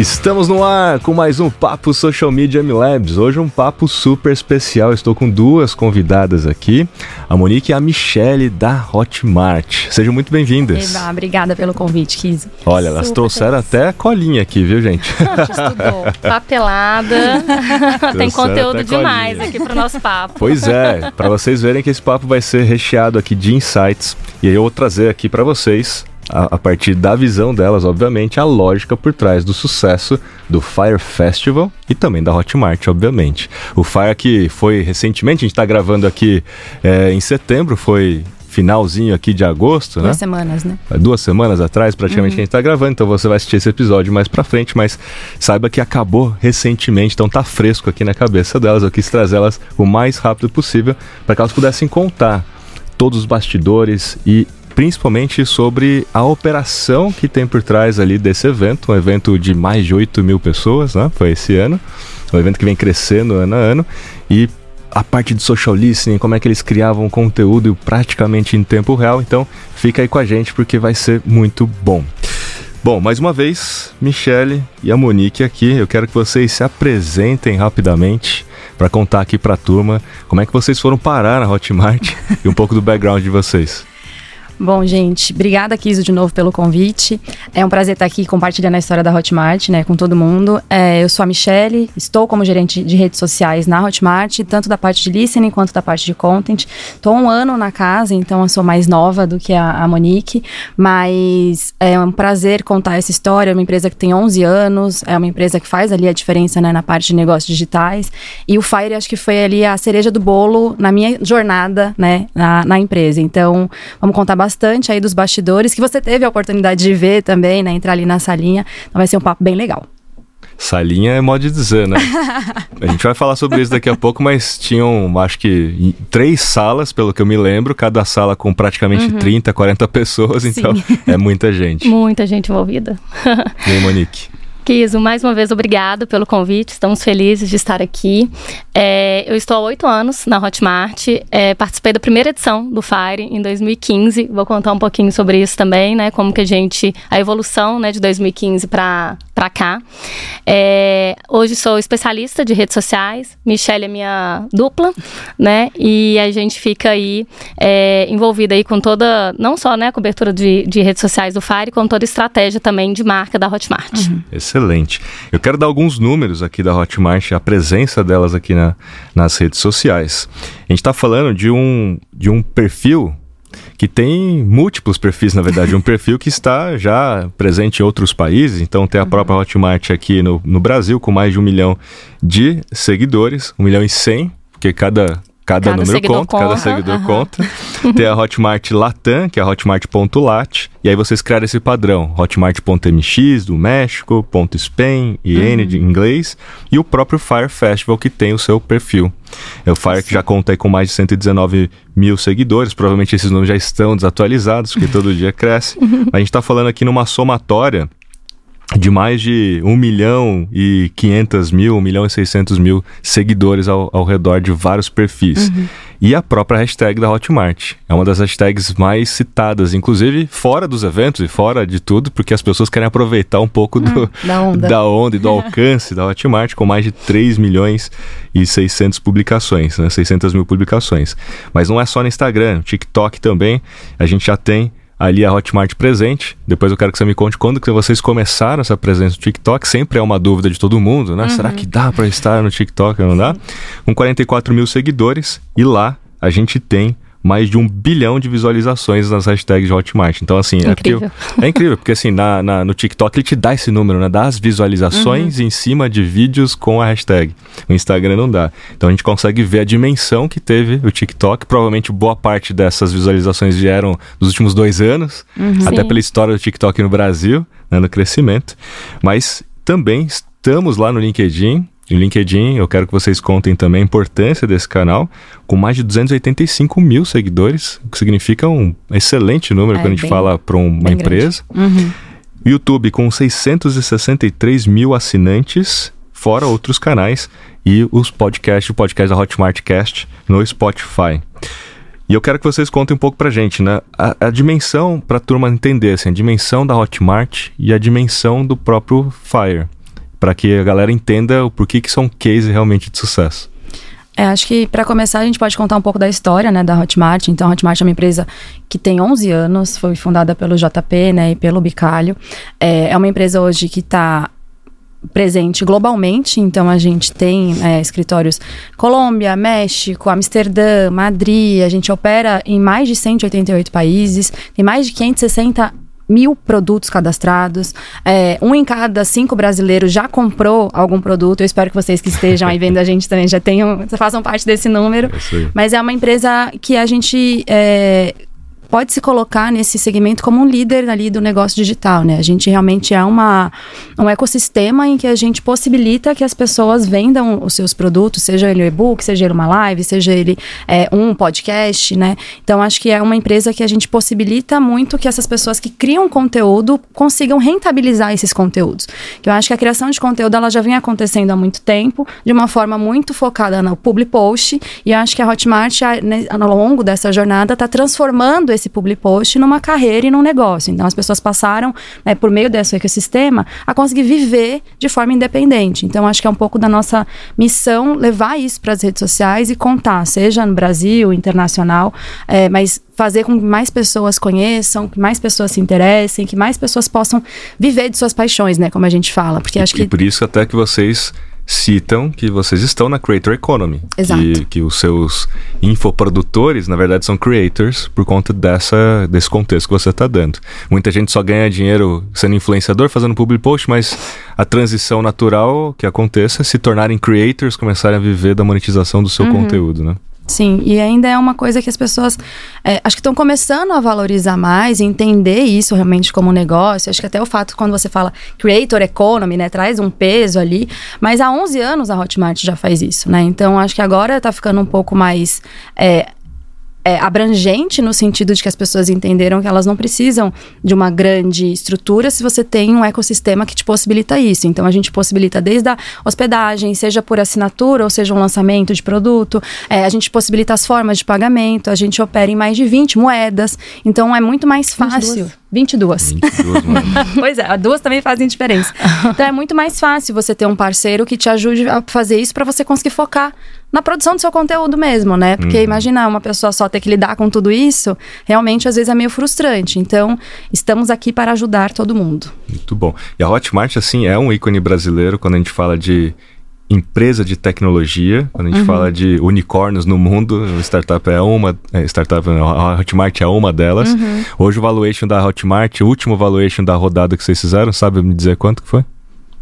Estamos no ar com mais um Papo Social Media Labs. Hoje um papo super especial. Estou com duas convidadas aqui, a Monique e a Michelle da Hotmart. Sejam muito bem-vindas. Obrigada pelo convite, Kiz. Olha, elas super trouxeram feliz. até a colinha aqui, viu, gente? Estudou. Papelada. Tem conteúdo demais aqui para o nosso papo. Pois é, para vocês verem que esse papo vai ser recheado aqui de insights. E aí eu vou trazer aqui para vocês a, a, partir da visão delas, obviamente, a lógica por trás do sucesso do Fire Festival e também da Hotmart, obviamente. O Fire que foi recentemente, a gente está gravando aqui é, em setembro, foi finalzinho aqui de agosto, Duas né? Duas semanas, né? É, duas semanas atrás, praticamente, uhum. que a gente está gravando, então você vai assistir esse episódio mais pra frente, mas saiba que acabou recentemente, então tá fresco aqui na cabeça delas. Eu quis trazer elas o mais rápido possível para que elas pudessem contar todos os bastidores e principalmente sobre a operação que tem por trás ali desse evento, um evento de mais de 8 mil pessoas, né? Foi esse ano, um evento que vem crescendo ano a ano e a parte de social listening, como é que eles criavam conteúdo praticamente em tempo real. Então, fica aí com a gente porque vai ser muito bom. Bom, mais uma vez, Michele e a Monique aqui. Eu quero que vocês se apresentem rapidamente para contar aqui para a turma como é que vocês foram parar na Hotmart e um pouco do background de vocês. Bom, gente, obrigada, Kiso, de novo pelo convite. É um prazer estar aqui compartilhando a história da Hotmart, né, com todo mundo. É, eu sou a Michelle, estou como gerente de redes sociais na Hotmart, tanto da parte de listening quanto da parte de content. Estou um ano na casa, então eu sou mais nova do que a, a Monique, mas é um prazer contar essa história. É uma empresa que tem 11 anos, é uma empresa que faz ali a diferença né, na parte de negócios digitais. E o Fire, acho que foi ali a cereja do bolo na minha jornada, né, na, na empresa. Então, vamos contar bastante bastante aí dos bastidores, que você teve a oportunidade de ver também, né? Entrar ali na salinha. Então vai ser um papo bem legal. Salinha é modo de dizer, né? a gente vai falar sobre isso daqui a pouco, mas tinham, acho que, três salas, pelo que eu me lembro, cada sala com praticamente uhum. 30, 40 pessoas, então Sim. é muita gente. Muita gente envolvida. e aí, Monique? Kiso, mais uma vez, obrigado pelo convite. Estamos felizes de estar aqui. É, eu estou há oito anos na Hotmart. É, participei da primeira edição do Fire em 2015. Vou contar um pouquinho sobre isso também, né? Como que a gente... A evolução né, de 2015 para cá. É, hoje sou especialista de redes sociais. Michelle é minha dupla, né? E a gente fica aí é, envolvida aí com toda... Não só né, a cobertura de, de redes sociais do Fire, com toda a estratégia também de marca da Hotmart. Uhum excelente. Eu quero dar alguns números aqui da Hotmart, a presença delas aqui na, nas redes sociais. A gente está falando de um, de um perfil que tem múltiplos perfis, na verdade. Um perfil que está já presente em outros países. Então, tem a uhum. própria Hotmart aqui no, no Brasil, com mais de um milhão de seguidores, um milhão e cem, porque cada Cada, cada número conta, conta, cada seguidor uhum. conta. Tem a Hotmart Latam, que é a Hotmart.lat. E aí vocês criaram esse padrão. Hotmart.mx do México, ponto .spain, IN uhum. de inglês. E o próprio Fire Festival, que tem o seu perfil. É o Fire que já conta aí com mais de 119 mil seguidores. Provavelmente esses números já estão desatualizados, porque todo dia cresce. a gente está falando aqui numa somatória de mais de 1 milhão e 500 mil, 1 milhão e 600 mil seguidores ao, ao redor de vários perfis. Uhum. E a própria hashtag da Hotmart. É uma das hashtags mais citadas, inclusive fora dos eventos e fora de tudo, porque as pessoas querem aproveitar um pouco do, hum, da, onda. da onda e do alcance da Hotmart, com mais de 3 milhões e 600 publicações, né? 600 mil publicações. Mas não é só no Instagram, TikTok também, a gente já tem ali a Hotmart presente. Depois eu quero que você me conte quando que vocês começaram essa presença no TikTok. Sempre é uma dúvida de todo mundo, né? Uhum. Será que dá para estar no TikTok ou não dá? Com 44 mil seguidores e lá a gente tem mais de um bilhão de visualizações nas hashtags de Hotmart. Então, assim, é incrível. é, porque, é incrível, porque assim, na, na, no TikTok ele te dá esse número, né? Dá as visualizações uhum. em cima de vídeos com a hashtag. O Instagram não dá. Então a gente consegue ver a dimensão que teve o TikTok. Provavelmente boa parte dessas visualizações vieram nos últimos dois anos, uhum. até Sim. pela história do TikTok no Brasil, né, no crescimento. Mas também estamos lá no LinkedIn, no LinkedIn, eu quero que vocês contem também a importância desse canal, com mais de 285 mil seguidores, o que significa um excelente número é, quando a gente bem, fala para uma empresa. Uhum. YouTube com 663 mil assinantes, fora outros canais, e os podcasts, o podcast da Hotmartcast no Spotify. E eu quero que vocês contem um pouco pra gente, né? A, a dimensão, pra turma entender, assim, a dimensão da Hotmart e a dimensão do próprio Fire. Para que a galera entenda o porquê que são case realmente de sucesso. É, acho que para começar a gente pode contar um pouco da história, né, da Hotmart. Então, a Hotmart é uma empresa que tem 11 anos, foi fundada pelo JP, né, e pelo Bicalho. É, é uma empresa hoje que está presente globalmente, então a gente tem é, escritórios Colômbia, México, Amsterdã, Madrid, a gente opera em mais de 188 países, tem mais de 560 mil produtos cadastrados. É, um em cada cinco brasileiros já comprou algum produto. Eu espero que vocês que estejam aí vendo a gente também já tenham, façam parte desse número. É Mas é uma empresa que a gente é, pode se colocar nesse segmento como um líder ali do negócio digital, né? A gente realmente é uma, um ecossistema em que a gente possibilita que as pessoas vendam os seus produtos, seja ele um e-book, seja ele uma live, seja ele é, um podcast, né? Então, acho que é uma empresa que a gente possibilita muito que essas pessoas que criam conteúdo consigam rentabilizar esses conteúdos. Eu acho que a criação de conteúdo, ela já vem acontecendo há muito tempo, de uma forma muito focada no public post, e acho que a Hotmart, ao longo dessa jornada, está transformando esse public post numa carreira e num negócio. Então as pessoas passaram, né, por meio desse ecossistema, a conseguir viver de forma independente. Então acho que é um pouco da nossa missão levar isso para as redes sociais e contar, seja no Brasil, internacional, é, mas fazer com que mais pessoas conheçam, que mais pessoas se interessem, que mais pessoas possam viver de suas paixões, né, como a gente fala, porque e, acho que e por isso até que vocês citam que vocês estão na Creator Economy. Exato. Que, que os seus infoprodutores, na verdade, são creators por conta dessa, desse contexto que você está dando. Muita gente só ganha dinheiro sendo influenciador, fazendo public post, mas a transição natural que aconteça é se tornarem creators, começarem a viver da monetização do seu uhum. conteúdo, né? Sim, e ainda é uma coisa que as pessoas é, acho que estão começando a valorizar mais, entender isso realmente como negócio. Acho que até o fato, quando você fala creator economy, né, traz um peso ali. Mas há 11 anos a Hotmart já faz isso, né? Então acho que agora está ficando um pouco mais. É, é, abrangente no sentido de que as pessoas entenderam que elas não precisam de uma grande estrutura se você tem um ecossistema que te possibilita isso. Então a gente possibilita desde a hospedagem, seja por assinatura ou seja um lançamento de produto, é, a gente possibilita as formas de pagamento, a gente opera em mais de 20 moedas, então é muito mais fácil. 22. 22 pois é, duas também fazem diferença. Então é muito mais fácil você ter um parceiro que te ajude a fazer isso para você conseguir focar na produção do seu conteúdo mesmo, né? Porque uhum. imagina uma pessoa só ter que lidar com tudo isso, realmente às vezes é meio frustrante. Então, estamos aqui para ajudar todo mundo. Muito bom. E a Hotmart, assim, é um ícone brasileiro quando a gente fala de empresa de tecnologia, quando a gente uhum. fala de unicórnios no mundo, startup é uma, é, startup, a Hotmart é uma delas. Uhum. Hoje o valuation da Hotmart, o último valuation da rodada que vocês fizeram, sabe me dizer quanto que foi?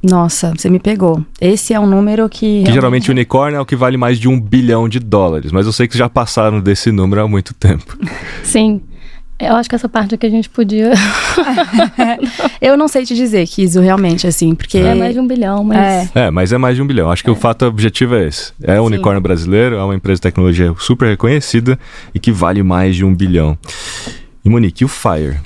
Nossa, você me pegou. Esse é um número que. Que geralmente o unicórnio é o que vale mais de um bilhão de dólares, mas eu sei que já passaram desse número há muito tempo. Sim. Eu acho que essa parte aqui a gente podia. eu não sei te dizer, Kiso, realmente, assim, porque. É mais de um bilhão, mas. É, é mas é mais de um bilhão. Acho que é. o fato objetivo é esse. É um unicórnio brasileiro, é uma empresa de tecnologia super reconhecida e que vale mais de um bilhão. E Monique, e o Fire?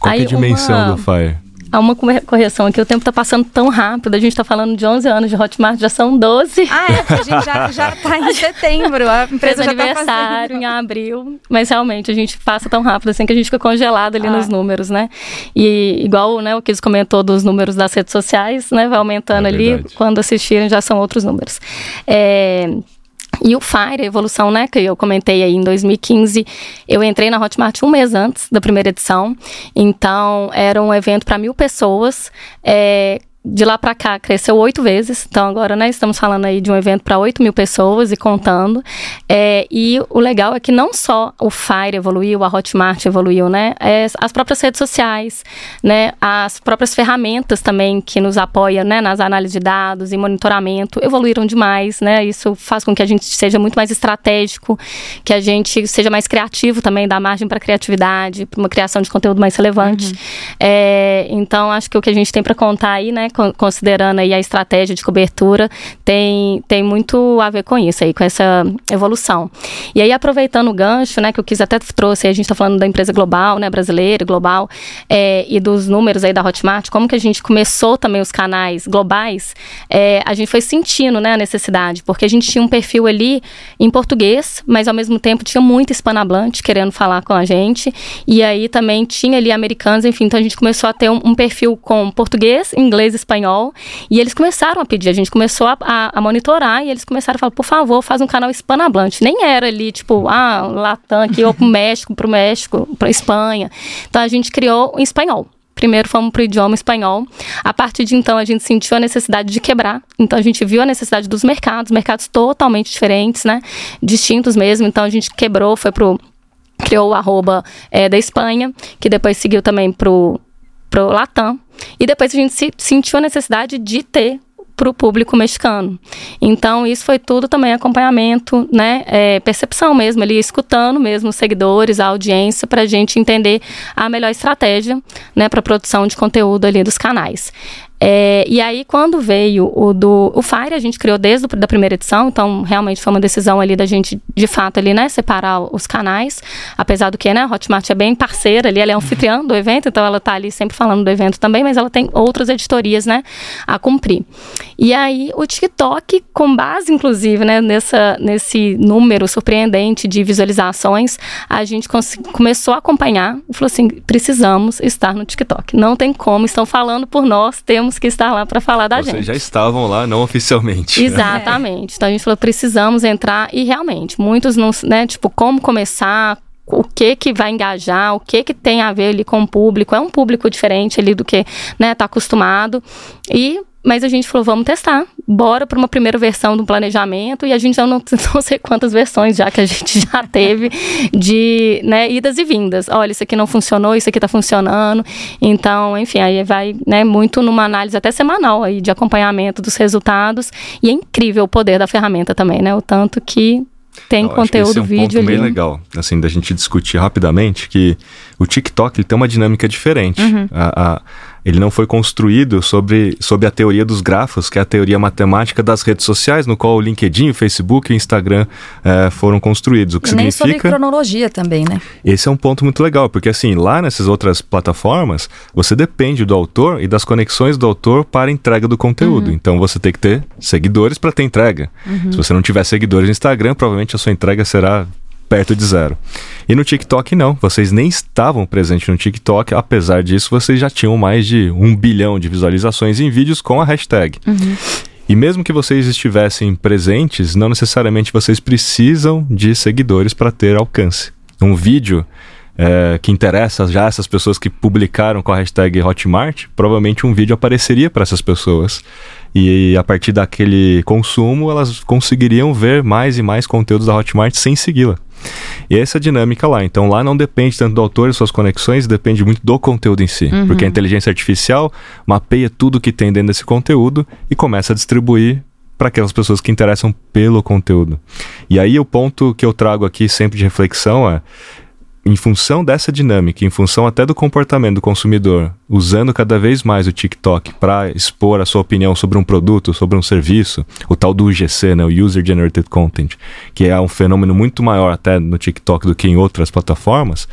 Qual Aí, é a dimensão uma... do Fire? Há uma correção aqui, o tempo está passando tão rápido, a gente está falando de 11 anos de Hotmart, já são 12. Ah, é, a gente já, já tá em setembro, a empresa Fez já tá aniversário tá em abril, mas realmente a gente passa tão rápido assim que a gente fica congelado ali ah. nos números, né? E igual né, o que eles comentou dos números das redes sociais, né? Vai aumentando é ali, quando assistirem já são outros números. É... E o Fire, a evolução, né, que eu comentei aí em 2015, eu entrei na Hotmart um mês antes da primeira edição. Então, era um evento para mil pessoas. É, de lá para cá cresceu oito vezes. Então agora, né, estamos falando aí de um evento para oito mil pessoas e contando. É, e o legal é que não só o Fire evoluiu, a Hotmart evoluiu, né? É, as próprias redes sociais, né? As próprias ferramentas também que nos apoiam, né? Nas análises de dados e monitoramento evoluíram demais, né? Isso faz com que a gente seja muito mais estratégico, que a gente seja mais criativo também, dá margem para criatividade, para uma criação de conteúdo mais relevante. Uhum. É, então acho que o que a gente tem para contar aí, né? Considerando aí a estratégia de cobertura, tem, tem muito a ver com isso aí, com essa evolução. E aí, aproveitando o gancho, né, que eu quis até trouxe, a gente está falando da empresa global, né, brasileira, global, é, e dos números aí da Hotmart, como que a gente começou também os canais globais, é, a gente foi sentindo, né, a necessidade, porque a gente tinha um perfil ali em português, mas ao mesmo tempo tinha muito hispanohablante querendo falar com a gente, e aí também tinha ali americanos, enfim, então a gente começou a ter um, um perfil com português, inglês espanhol. E eles começaram a pedir, a gente começou a, a, a monitorar e eles começaram a falar, por favor, faz um canal hispanohablante. Nem era ali, tipo, ah, Latam aqui, ou pro México, pro México, pra Espanha. Então a gente criou em espanhol. Primeiro fomos para o idioma espanhol. A partir de então, a gente sentiu a necessidade de quebrar. Então, a gente viu a necessidade dos mercados, mercados totalmente diferentes, né? Distintos mesmo. Então, a gente quebrou, foi pro. Criou o arroba é, da Espanha, que depois seguiu também pro, pro Latam. E depois a gente se, sentiu a necessidade de ter para o público mexicano. Então, isso foi tudo também acompanhamento, né? É, percepção mesmo, ali escutando mesmo os seguidores, a audiência, para a gente entender a melhor estratégia, né, para produção de conteúdo ali dos canais. É, e aí, quando veio o do o Fire, a gente criou desde a primeira edição, então realmente foi uma decisão ali da gente, de fato, ali, né, separar os canais, apesar do que, né, a Hotmart é bem parceira ali, ela é anfitriã do evento, então ela tá ali sempre falando do evento também, mas ela tem outras editorias, né, a cumprir. E aí, o TikTok, com base, inclusive, né, nessa, nesse número surpreendente de visualizações, a gente começou a acompanhar e falou assim, precisamos estar no TikTok. Não tem como, estão falando por nós, temos temos que estar lá para falar da Vocês gente. Vocês já estavam lá, não oficialmente. Exatamente. Então a gente falou, precisamos entrar e realmente, muitos não, né, tipo, como começar, o que que vai engajar, o que que tem a ver ali com o público, é um público diferente ali do que, né, tá acostumado. E mas a gente falou, vamos testar. Bora para uma primeira versão do planejamento. E a gente já não, não sei quantas versões já que a gente já teve de né, idas e vindas. Olha, isso aqui não funcionou, isso aqui está funcionando. Então, enfim, aí vai né, muito numa análise até semanal aí de acompanhamento dos resultados. E é incrível o poder da ferramenta também, né? O tanto que tem Eu conteúdo esse é um vídeo ponto ali. bem legal, assim, da gente discutir rapidamente que o TikTok ele tem uma dinâmica diferente. Uhum. A, a, ele não foi construído sobre, sobre a teoria dos grafos, que é a teoria matemática das redes sociais, no qual o LinkedIn, o Facebook e o Instagram é, foram construídos. O que e significa... Nem sobre cronologia também, né? Esse é um ponto muito legal, porque assim, lá nessas outras plataformas, você depende do autor e das conexões do autor para a entrega do conteúdo. Uhum. Então você tem que ter seguidores para ter entrega. Uhum. Se você não tiver seguidores no Instagram, provavelmente a sua entrega será perto de zero. E no TikTok não, vocês nem estavam presentes no TikTok, apesar disso vocês já tinham mais de um bilhão de visualizações em vídeos com a hashtag. Uhum. E mesmo que vocês estivessem presentes, não necessariamente vocês precisam de seguidores para ter alcance. Um vídeo é, que interessa já essas pessoas que publicaram com a hashtag Hotmart, provavelmente um vídeo apareceria para essas pessoas. E a partir daquele consumo, elas conseguiriam ver mais e mais conteúdos da Hotmart sem segui-la. E essa é a dinâmica lá. Então lá não depende tanto do autor e suas conexões, depende muito do conteúdo em si. Uhum. Porque a inteligência artificial mapeia tudo que tem dentro desse conteúdo e começa a distribuir para aquelas pessoas que interessam pelo conteúdo. E aí o ponto que eu trago aqui sempre de reflexão é em função dessa dinâmica, em função até do comportamento do consumidor, usando cada vez mais o TikTok para expor a sua opinião sobre um produto, sobre um serviço, o tal do UGC, né, o User Generated Content, que é um fenômeno muito maior até no TikTok do que em outras plataformas,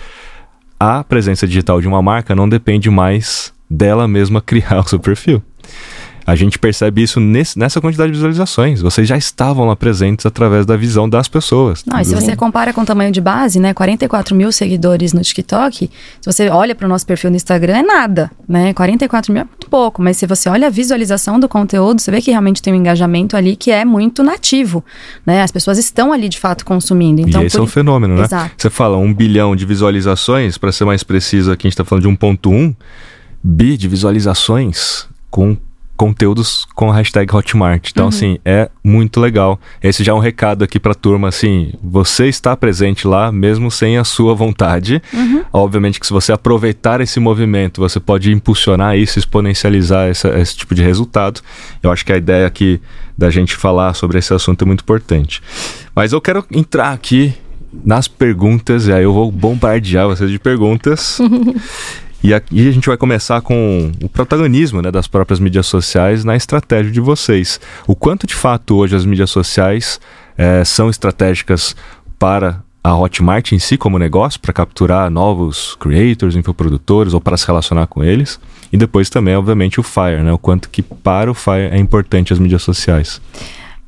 a presença digital de uma marca não depende mais dela mesma criar o seu perfil. A gente percebe isso nesse, nessa quantidade de visualizações. Vocês já estavam lá presentes através da visão das pessoas. Não, e se você compara com o tamanho de base, né? 44 mil seguidores no TikTok, se você olha para o nosso perfil no Instagram, é nada, né? 44 mil é muito pouco, mas se você olha a visualização do conteúdo, você vê que realmente tem um engajamento ali que é muito nativo, né? As pessoas estão ali de fato consumindo. Então, e esse por... é o fenômeno, né? Exato. Você fala um bilhão de visualizações, para ser mais preciso aqui, a gente está falando de 1.1 bi de visualizações com conteúdos com a hashtag Hotmart. Então, uhum. assim, é muito legal. Esse já é um recado aqui pra turma, assim, você está presente lá, mesmo sem a sua vontade. Uhum. Obviamente que se você aproveitar esse movimento, você pode impulsionar isso, exponencializar essa, esse tipo de resultado. Eu acho que a ideia aqui da gente falar sobre esse assunto é muito importante. Mas eu quero entrar aqui nas perguntas, e aí eu vou bombardear vocês de perguntas. E aqui a gente vai começar com o protagonismo né, das próprias mídias sociais na estratégia de vocês. O quanto de fato hoje as mídias sociais é, são estratégicas para a Hotmart em si como negócio, para capturar novos creators, infoprodutores ou para se relacionar com eles. E depois também, obviamente, o Fire, né? O quanto que para o Fire é importante as mídias sociais.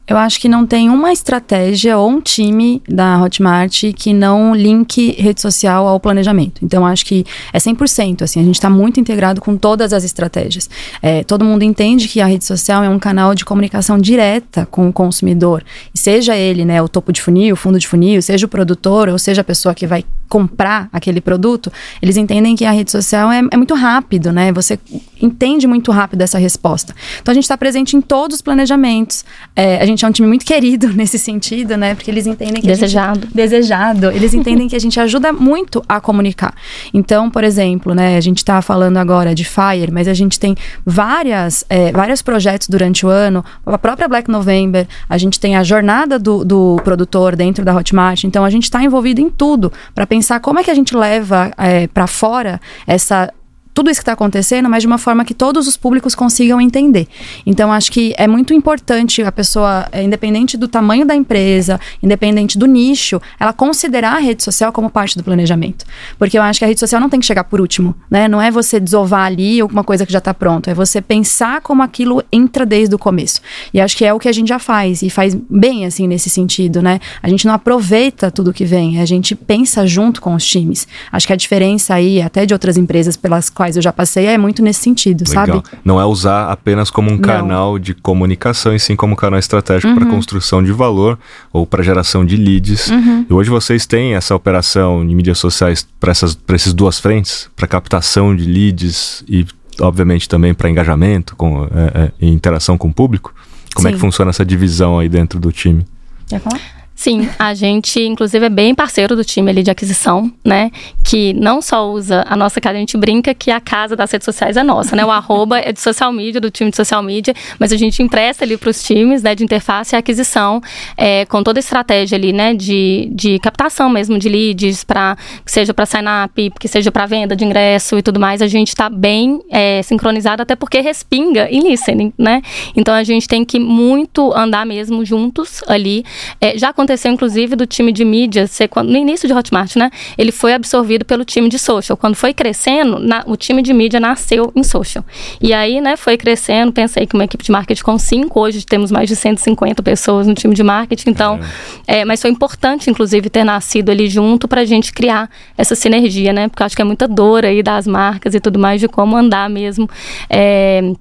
Eu acho que não tem uma estratégia ou um time da Hotmart que não linke rede social ao planejamento. Então, acho que é 100%. Assim, a gente está muito integrado com todas as estratégias. É, todo mundo entende que a rede social é um canal de comunicação direta com o consumidor. Seja ele né, o topo de funil, o fundo de funil, seja o produtor, ou seja a pessoa que vai comprar aquele produto, eles entendem que a rede social é, é muito rápido, né? Você entende muito rápido essa resposta. Então, a gente está presente em todos os planejamentos. É, a gente é um time muito querido nesse sentido, né? Porque eles entendem que desejado. Gente, desejado. Eles entendem que a gente ajuda muito a comunicar. Então, por exemplo, né? A gente está falando agora de Fire, mas a gente tem várias, é, vários projetos durante o ano. A própria Black November, a gente tem a jornada do, do produtor dentro da Hotmart. Então, a gente está envolvido em tudo para pensar como é que a gente leva é, para fora essa tudo isso que está acontecendo, mas de uma forma que todos os públicos consigam entender. Então, acho que é muito importante a pessoa, é, independente do tamanho da empresa, independente do nicho, ela considerar a rede social como parte do planejamento. Porque eu acho que a rede social não tem que chegar por último, né? Não é você desovar ali alguma coisa que já está pronto, é você pensar como aquilo entra desde o começo. E acho que é o que a gente já faz, e faz bem, assim, nesse sentido, né? A gente não aproveita tudo que vem, a gente pensa junto com os times. Acho que a diferença aí, até de outras empresas pelas quais quais eu já passei é muito nesse sentido, Legal. sabe? Não é usar apenas como um Não. canal de comunicação, e sim como um canal estratégico uhum. para construção de valor ou para geração de leads. Uhum. E hoje vocês têm essa operação de mídias sociais para essas duas frentes, para captação de leads e, obviamente, também para engajamento com, é, é, e interação com o público. Como sim. é que funciona essa divisão aí dentro do time? Quer falar? Sim, a gente, inclusive, é bem parceiro do time ali de aquisição, né? Que não só usa a nossa casa, a gente brinca que a casa das redes sociais é nossa, né? O arroba é de social media, do time de social media, mas a gente empresta ali para os times, né? De interface e aquisição, é, com toda a estratégia ali, né? De, de captação mesmo de leads, para que seja para sign-up, que seja para venda de ingresso e tudo mais. A gente está bem é, sincronizado, até porque respinga em listening, né? Então a gente tem que muito andar mesmo juntos ali. É, já aconteceu, inclusive, do time de mídia ser, no início de Hotmart, né? Ele foi absorvido pelo time de social. Quando foi crescendo, na, o time de mídia nasceu em social. E aí, né, foi crescendo. Pensei que uma equipe de marketing com cinco, hoje temos mais de 150 pessoas no time de marketing. Então, é. É, mas foi importante, inclusive, ter nascido ali junto para a gente criar essa sinergia, né? Porque eu acho que é muita dor aí das marcas e tudo mais de como andar mesmo. É,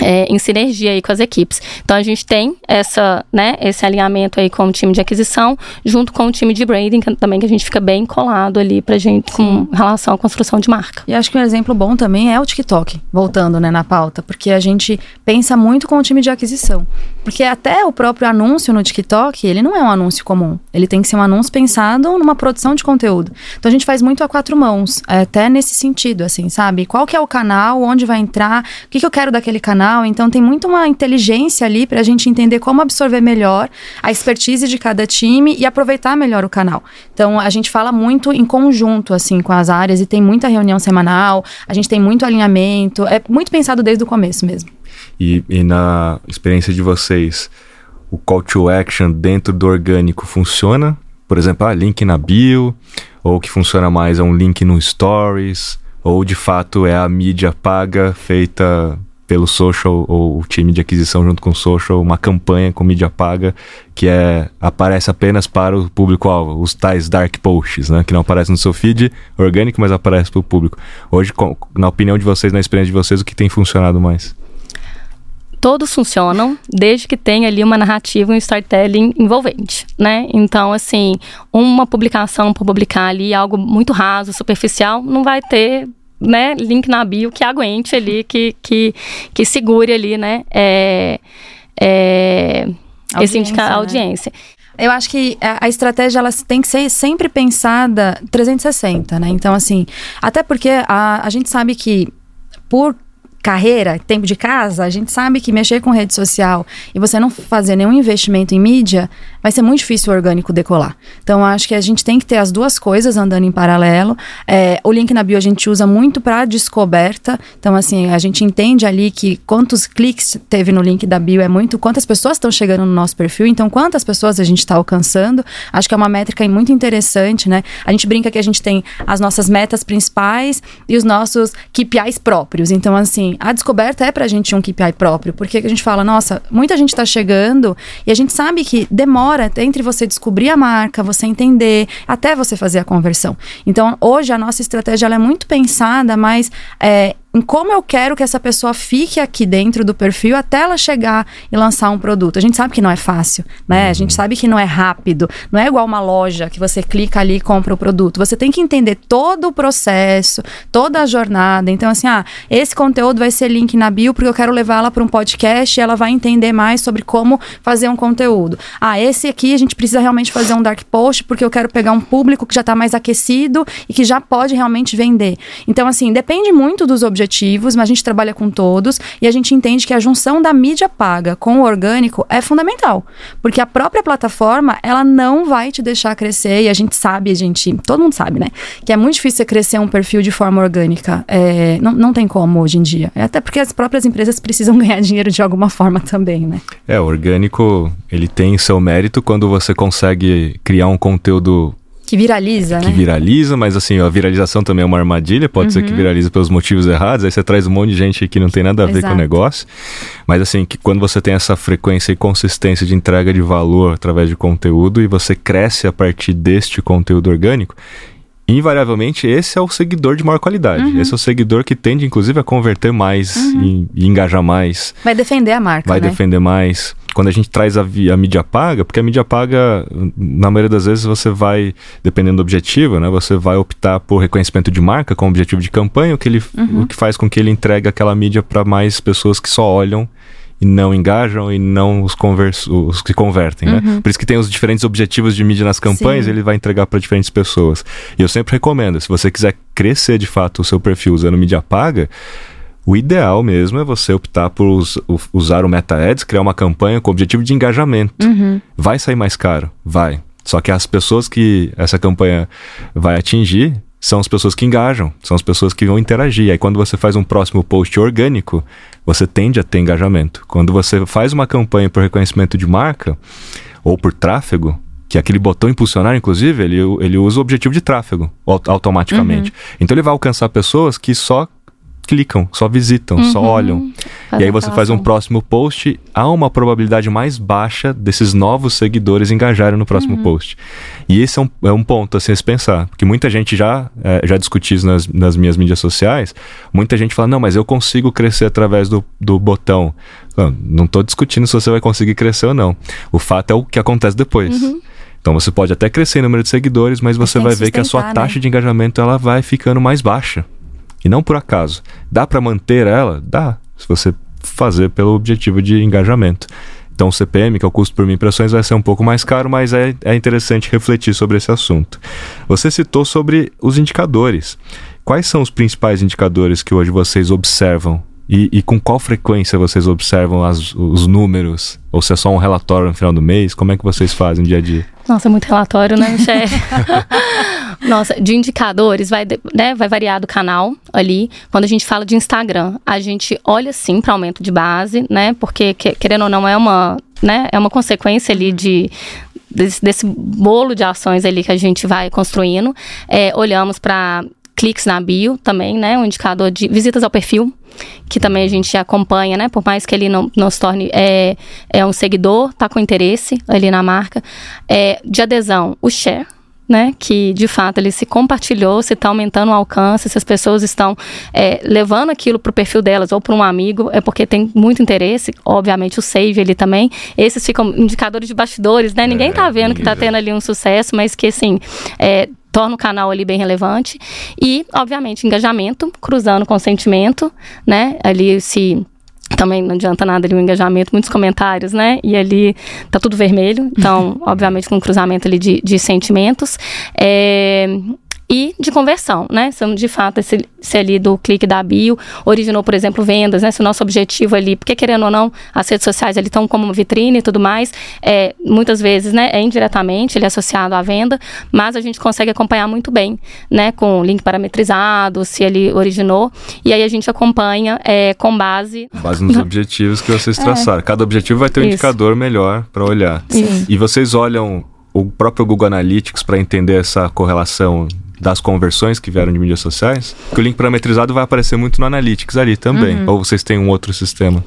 é, em sinergia aí com as equipes. Então a gente tem essa, né, esse alinhamento aí com o time de aquisição, junto com o time de branding, que, também que a gente fica bem colado ali pra gente Sim. com relação à construção de marca. E acho que um exemplo bom também é o TikTok, voltando, né, na pauta, porque a gente pensa muito com o time de aquisição. Porque até o próprio anúncio no TikTok, ele não é um anúncio comum. Ele tem que ser um anúncio pensado numa produção de conteúdo. Então a gente faz muito a quatro mãos, até nesse sentido, assim, sabe? Qual que é o canal, onde vai entrar, o que, que eu quero daquele canal então tem muito uma inteligência ali para a gente entender como absorver melhor a expertise de cada time e aproveitar melhor o canal. Então a gente fala muito em conjunto assim com as áreas e tem muita reunião semanal, a gente tem muito alinhamento, é muito pensado desde o começo mesmo. E, e na experiência de vocês, o call to action dentro do orgânico funciona? Por exemplo, ah, link na bio, ou que funciona mais é um link no stories, ou de fato é a mídia paga feita pelo social ou o time de aquisição junto com o social uma campanha com mídia paga que é aparece apenas para o público-alvo, os tais dark posts, né, que não aparecem no seu feed orgânico, mas aparece para o público. Hoje, na opinião de vocês, na experiência de vocês, o que tem funcionado mais? Todos funcionam desde que tenha ali uma narrativa, um storytelling envolvente, né? Então, assim, uma publicação por publicar ali algo muito raso, superficial, não vai ter né, link na bio que aguente ali, que, que, que segure ali, né, é, é, esse indicar né? audiência. Eu acho que a, a, estratégia ela tem que ser sempre pensada 360, né? Então, assim, até porque a, a gente sabe que por carreira, tempo de casa, a gente sabe que mexer com rede social e você não fazer nenhum investimento em mídia, vai ser muito difícil o orgânico decolar. Então, acho que a gente tem que ter as duas coisas andando em paralelo. É, o link na bio a gente usa muito para descoberta. Então, assim, a gente entende ali que quantos cliques teve no link da bio é muito, quantas pessoas estão chegando no nosso perfil, então quantas pessoas a gente está alcançando. Acho que é uma métrica muito interessante, né? A gente brinca que a gente tem as nossas metas principais e os nossos KPIs próprios. Então, assim, a descoberta é pra gente um KPI próprio, porque a gente fala, nossa, muita gente tá chegando e a gente sabe que demora entre você descobrir a marca, você entender, até você fazer a conversão. Então, hoje a nossa estratégia é muito pensada, mas é, em como eu quero que essa pessoa fique aqui dentro do perfil até ela chegar e lançar um produto. A gente sabe que não é fácil, né? A gente uhum. sabe que não é rápido, não é igual uma loja que você clica ali e compra o produto. Você tem que entender todo o processo, toda a jornada. Então, assim, ah, esse conteúdo vai ser link na bio porque eu quero levar ela para um podcast e ela vai entender mais sobre como fazer um conteúdo. Ah, esse aqui a gente precisa realmente fazer um dark post porque eu quero pegar um público que já está mais aquecido e que já pode realmente vender. Então, assim, depende muito dos objetivos objetivos, mas a gente trabalha com todos e a gente entende que a junção da mídia paga com o orgânico é fundamental, porque a própria plataforma ela não vai te deixar crescer e a gente sabe, a gente, todo mundo sabe, né, que é muito difícil você crescer um perfil de forma orgânica, é, não, não tem como hoje em dia, até porque as próprias empresas precisam ganhar dinheiro de alguma forma também, né? É, o orgânico ele tem seu mérito quando você consegue criar um conteúdo que viraliza, que né? Que viraliza, mas assim, a viralização também é uma armadilha, pode uhum. ser que uhum. viraliza pelos motivos errados, aí você traz um monte de gente que não tem nada a ver Exato. com o negócio. Mas assim, que quando você tem essa frequência e consistência de entrega de valor através de conteúdo e você cresce a partir deste conteúdo orgânico, invariavelmente esse é o seguidor de maior qualidade. Uhum. Esse é o seguidor que tende, inclusive, a converter mais uhum. e, e, engajar mais. Vai defender a marca. Vai né? defender mais. Quando a gente traz a, a, mídia paga, porque a mídia paga, na maioria das vezes, você vai, dependendo do objetivo, né? Você vai optar por reconhecimento de marca como objetivo de campanha, o que, ele, uhum. o que faz com que ele entregue aquela mídia para mais pessoas que só olham e não engajam e não os, converso, os que convertem, né? uhum. né? Por isso que tem os diferentes objetivos de mídia nas campanhas, Sim. ele vai entregar para diferentes pessoas. E eu sempre recomendo, se você quiser crescer de fato o seu perfil usando mídia paga, o ideal mesmo é você optar por us, usar o Meta Ads, criar uma campanha com objetivo de engajamento. Uhum. Vai sair mais caro? Vai. Só que as pessoas que essa campanha vai atingir são as pessoas que engajam, são as pessoas que vão interagir. Aí quando você faz um próximo post orgânico, você tende a ter engajamento. Quando você faz uma campanha por reconhecimento de marca ou por tráfego, que é aquele botão impulsionar, inclusive, ele, ele usa o objetivo de tráfego automaticamente. Uhum. Então ele vai alcançar pessoas que só clicam, só visitam, uhum. só olham. Faz e aí você faz um próximo post, há uma probabilidade mais baixa desses novos seguidores engajarem no próximo uhum. post. E esse é um, é um ponto a se pensar, porque muita gente já, é, já discutiu isso nas, nas minhas mídias sociais, muita gente fala, não, mas eu consigo crescer através do, do botão. Não estou discutindo se você vai conseguir crescer ou não. O fato é o que acontece depois. Uhum. Então você pode até crescer em número de seguidores, mas você vai ver que a sua né? taxa de engajamento ela vai ficando mais baixa. E não por acaso. Dá para manter ela? Dá, se você fazer pelo objetivo de engajamento. Então o CPM, que é o custo por mil impressões, vai ser um pouco mais caro, mas é, é interessante refletir sobre esse assunto. Você citou sobre os indicadores. Quais são os principais indicadores que hoje vocês observam e, e, com qual frequência vocês observam as, os números? Ou se é só um relatório no final do mês? Como é que vocês fazem dia a dia? Nossa, muito relatório, né, chefe? Nossa, de indicadores, vai, né, vai variar do canal ali. Quando a gente fala de Instagram, a gente olha sim para aumento de base, né? Porque, querendo ou não, é uma, né, é uma consequência ali de, desse, desse, bolo de ações ali que a gente vai construindo. É, olhamos para cliques na bio também, né? Um indicador de visitas ao perfil, que também a gente acompanha, né? Por mais que ele não, não se torne é, é um seguidor, tá com interesse ali na marca. É, de adesão, o share, né, que de fato ele se compartilhou, se está aumentando o alcance, se as pessoas estão é, levando aquilo para o perfil delas ou para um amigo, é porque tem muito interesse, obviamente o save ali também, esses ficam indicadores de bastidores, né, ninguém está é, vendo que está tendo ali um sucesso, mas que assim, é, torna o canal ali bem relevante. E, obviamente, engajamento, cruzando com sentimento, né? Ali se também não adianta nada ali o engajamento, muitos comentários, né? E ali tá tudo vermelho, então, obviamente, com um cruzamento ali de, de sentimentos. É, e de conversão, né? Se de fato esse, se ali do clique da bio originou, por exemplo, vendas, né? Se o nosso objetivo ali, porque querendo ou não, as redes sociais ali estão como uma vitrine e tudo mais, é, muitas vezes, né? É indiretamente ele é associado à venda, mas a gente consegue acompanhar muito bem, né? Com link parametrizado, se ele originou, e aí a gente acompanha é, com base... Base nos objetivos que vocês é. traçaram. É. Cada objetivo vai ter um Isso. indicador melhor para olhar. Sim. E vocês olham o próprio Google Analytics para entender essa correlação das conversões que vieram de mídias sociais? Que o link parametrizado vai aparecer muito no Analytics ali também. Uhum. Ou vocês têm um outro sistema?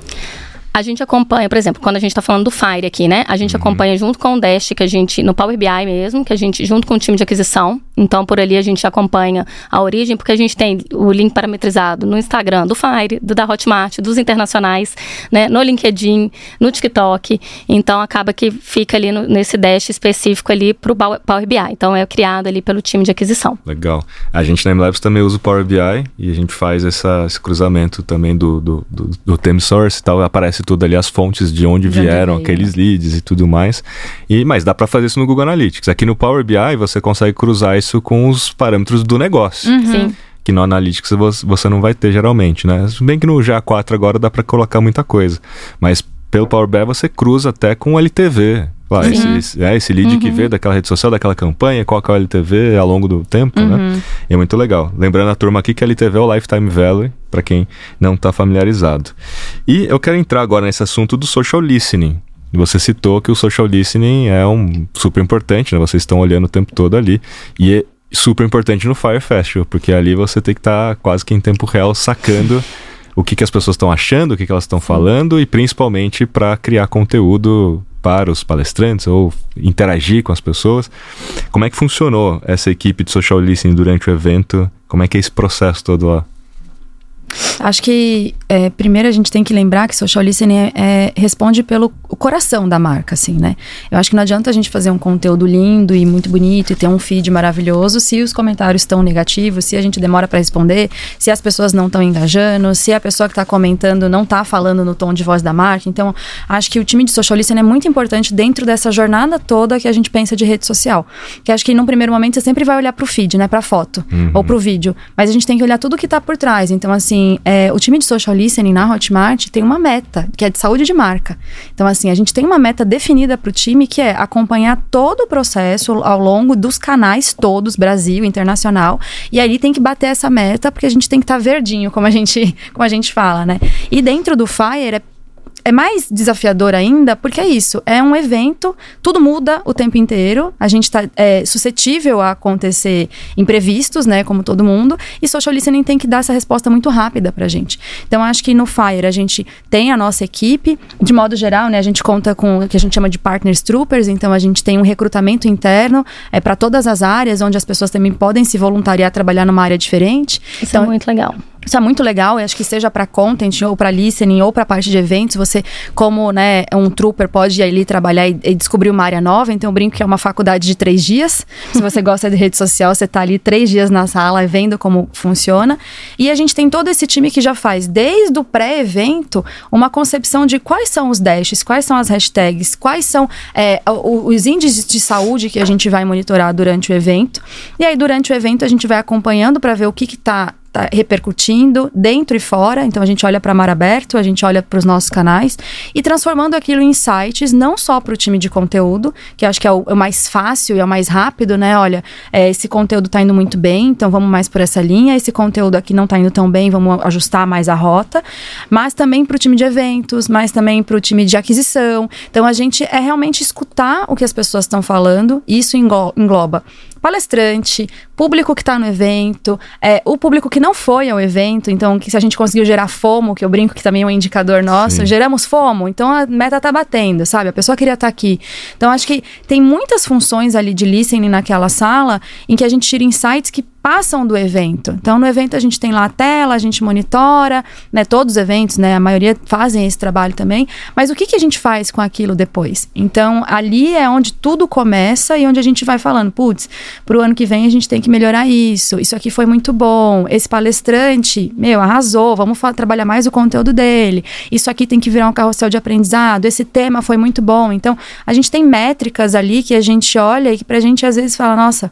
A gente acompanha, por exemplo, quando a gente está falando do Fire aqui, né? A gente uhum. acompanha junto com o Dash, que a gente, no Power BI mesmo, que a gente, junto com o time de aquisição. Então, por ali a gente acompanha a origem, porque a gente tem o link parametrizado no Instagram do Fire, do da Hotmart, dos internacionais, né? No LinkedIn, no TikTok. Então, acaba que fica ali no, nesse Dash específico ali para o Power BI. Então, é criado ali pelo time de aquisição. Legal. A gente na MLabs também usa o Power BI e a gente faz essa, esse cruzamento também do, do, do, do theme source e tal. Aparece tudo ali, as fontes de onde de vieram onde aqueles leads e tudo mais. E, mas dá para fazer isso no Google Analytics. Aqui no Power BI você consegue cruzar isso com os parâmetros do negócio. Uhum. Sim que no Analytics você não vai ter geralmente, né? Bem que no GA4 agora dá para colocar muita coisa, mas pelo Power BI você cruza até com o LTV. Lá, esse, esse, é, esse lead uhum. que vê daquela rede social, daquela campanha, qual é o LTV ao longo do tempo, né? uhum. né? E é muito legal. Lembrando a turma aqui que LTV é o Lifetime Value, para quem não está familiarizado. E eu quero entrar agora nesse assunto do social listening. Você citou que o social listening é um super importante, né? Vocês estão olhando o tempo todo ali. E é super importante no Fire Festival, porque ali você tem que estar tá quase que em tempo real sacando o que, que as pessoas estão achando, o que, que elas estão falando e principalmente para criar conteúdo para os palestrantes ou interagir com as pessoas. Como é que funcionou essa equipe de social listening durante o evento? Como é que é esse processo todo lá? Acho que é, primeiro a gente tem que lembrar que social listening é, é, responde pelo coração da marca, assim, né? Eu acho que não adianta a gente fazer um conteúdo lindo e muito bonito e ter um feed maravilhoso se os comentários estão negativos, se a gente demora para responder, se as pessoas não estão engajando, se a pessoa que está comentando não está falando no tom de voz da marca. Então, acho que o time de social listening é muito importante dentro dessa jornada toda que a gente pensa de rede social. Que acho que num primeiro momento você sempre vai olhar para o feed, né, para foto uhum. ou para o vídeo, mas a gente tem que olhar tudo que está por trás. Então, assim, é, o time de social listening na Hotmart tem uma meta, que é de saúde de marca. Então, assim, a gente tem uma meta definida para o time que é acompanhar todo o processo ao longo dos canais todos, Brasil, internacional. E aí tem que bater essa meta, porque a gente tem que estar tá verdinho, como a gente, como a gente fala, né? E dentro do Fire é é mais desafiador ainda, porque é isso, é um evento, tudo muda o tempo inteiro, a gente está é, suscetível a acontecer imprevistos, né, como todo mundo, e social listening tem que dar essa resposta muito rápida pra gente. Então, acho que no Fire a gente tem a nossa equipe, de modo geral, né, a gente conta com o que a gente chama de partners troopers, então a gente tem um recrutamento interno é, para todas as áreas, onde as pessoas também podem se voluntariar a trabalhar numa área diferente. Isso é então, é muito legal. Isso é muito legal, eu acho que seja para content ou para listening ou para parte de eventos, você como, né, um trooper pode ir ali trabalhar e, e, descobrir uma área nova, então eu brinco que é uma faculdade de três dias. Se você gosta de rede social, você tá ali três dias na sala vendo como funciona. E a gente tem todo esse time que já faz, desde o pré-evento, uma concepção de quais são os dashes, quais são as hashtags, quais são é, os índices de saúde que a gente vai monitorar durante o evento. E aí, durante o evento, a gente vai acompanhando para ver o que está tá repercutindo dentro e fora. Então a gente olha para mar aberto, a gente olha para os nossos canais e transformando aquilo em insights, não só para o time de conteúdo, que acho que é o, é o, mais fácil e é o mais rápido, né? Olha, é, esse conteúdo está indo muito bem, então vamos mais por essa linha. Esse conteúdo aqui não está indo tão bem, vamos ajustar mais a rota. Mas também para o time de eventos, mas também para o time de aquisição. Então a gente é realmente escutar o que as pessoas estão falando. Isso engloba palestrante, público que está no evento, é, o público que não foi ao evento, então que se a gente conseguiu gerar FOMO, que eu brinco que também é um indicador nosso, Sim. geramos FOMO, então a meta tá batendo, sabe? A pessoa queria estar tá aqui. Então acho que tem muitas funções ali de listening naquela sala em que a gente tira insights que passam do evento. Então, no evento a gente tem lá a tela, a gente monitora, né? Todos os eventos, né? A maioria fazem esse trabalho também. Mas o que, que a gente faz com aquilo depois? Então, ali é onde tudo começa e onde a gente vai falando, putz, pro ano que vem a gente tem que melhorar isso. Isso aqui foi muito bom. Esse palestrante, meu, arrasou. Vamos trabalhar mais o conteúdo dele. Isso aqui tem que virar um carrossel de aprendizado. Esse tema foi muito bom. Então, a gente tem métricas ali que a gente olha e que pra gente às vezes fala, nossa,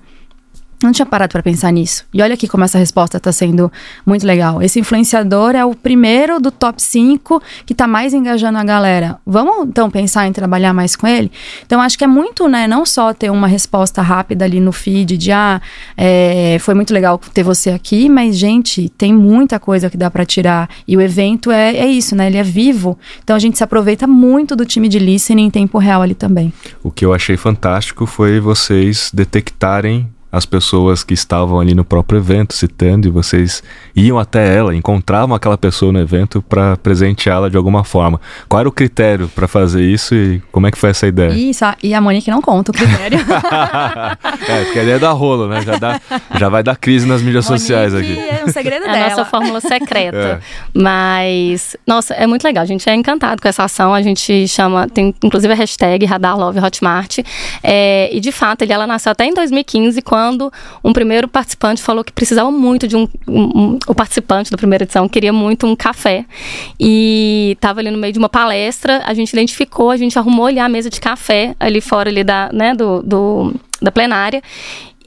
não tinha parado para pensar nisso. E olha aqui como essa resposta está sendo muito legal. Esse influenciador é o primeiro do top 5 que está mais engajando a galera. Vamos então pensar em trabalhar mais com ele? Então acho que é muito, né? Não só ter uma resposta rápida ali no feed de ah, é, foi muito legal ter você aqui, mas gente, tem muita coisa que dá para tirar. E o evento é, é isso, né? Ele é vivo. Então a gente se aproveita muito do time de listening em tempo real ali também. O que eu achei fantástico foi vocês detectarem as pessoas que estavam ali no próprio evento citando e vocês iam até ela, encontravam aquela pessoa no evento para presenteá-la de alguma forma. Qual era o critério para fazer isso e como é que foi essa ideia? Isso, e a Monique não conta o critério. é, porque a ideia é da rolo, né? Já, dá, já vai dar crise nas mídias Monique sociais aqui. É um segredo é dela. a nossa fórmula secreta. é. Mas, nossa, é muito legal. A gente é encantado com essa ação. A gente chama, tem inclusive a hashtag Radar Love Hotmart. É, e de fato, ele, ela nasceu até em 2015, quando um primeiro participante falou que precisava muito de um, um, o participante da primeira edição queria muito um café e estava ali no meio de uma palestra. A gente identificou, a gente arrumou ali a mesa de café ali fora ali da, né, do, do da plenária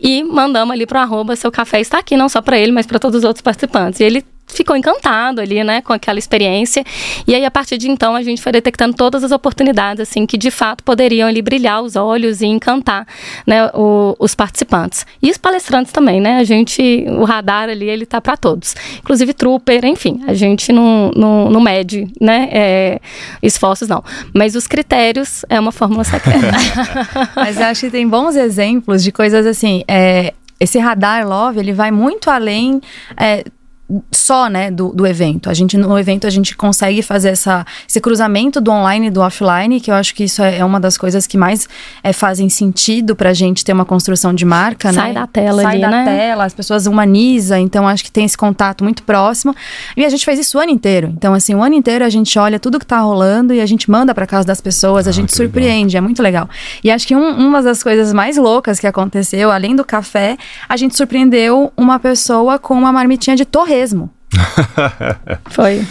e mandamos ali pro arroba seu café está aqui, não só para ele, mas para todos os outros participantes. E ele ficou encantado ali, né, com aquela experiência. E aí, a partir de então, a gente foi detectando todas as oportunidades, assim, que de fato poderiam ali brilhar os olhos e encantar, né, o, os participantes. E os palestrantes também, né, a gente, o radar ali, ele tá para todos. Inclusive trooper, enfim, a gente não, não, não mede, né, é, esforços não. Mas os critérios é uma fórmula secreta. Mas eu acho que tem bons exemplos de coisas assim, é, esse radar love ele vai muito além é, só, né, do, do evento. A gente, no evento, a gente consegue fazer essa, esse cruzamento do online e do offline, que eu acho que isso é, é uma das coisas que mais é, fazem sentido pra gente ter uma construção de marca, Sai né? da tela Sai ali, da né? tela, as pessoas humanizam, então acho que tem esse contato muito próximo. E a gente faz isso o ano inteiro. Então, assim, o ano inteiro a gente olha tudo que tá rolando e a gente manda pra casa das pessoas, a Ah, gente que surpreende, é muito legal. E acho que um, uma das coisas mais loucas que aconteceu, além do café, a gente surpreendeu uma pessoa com uma marmitinha de torresmo. Foi.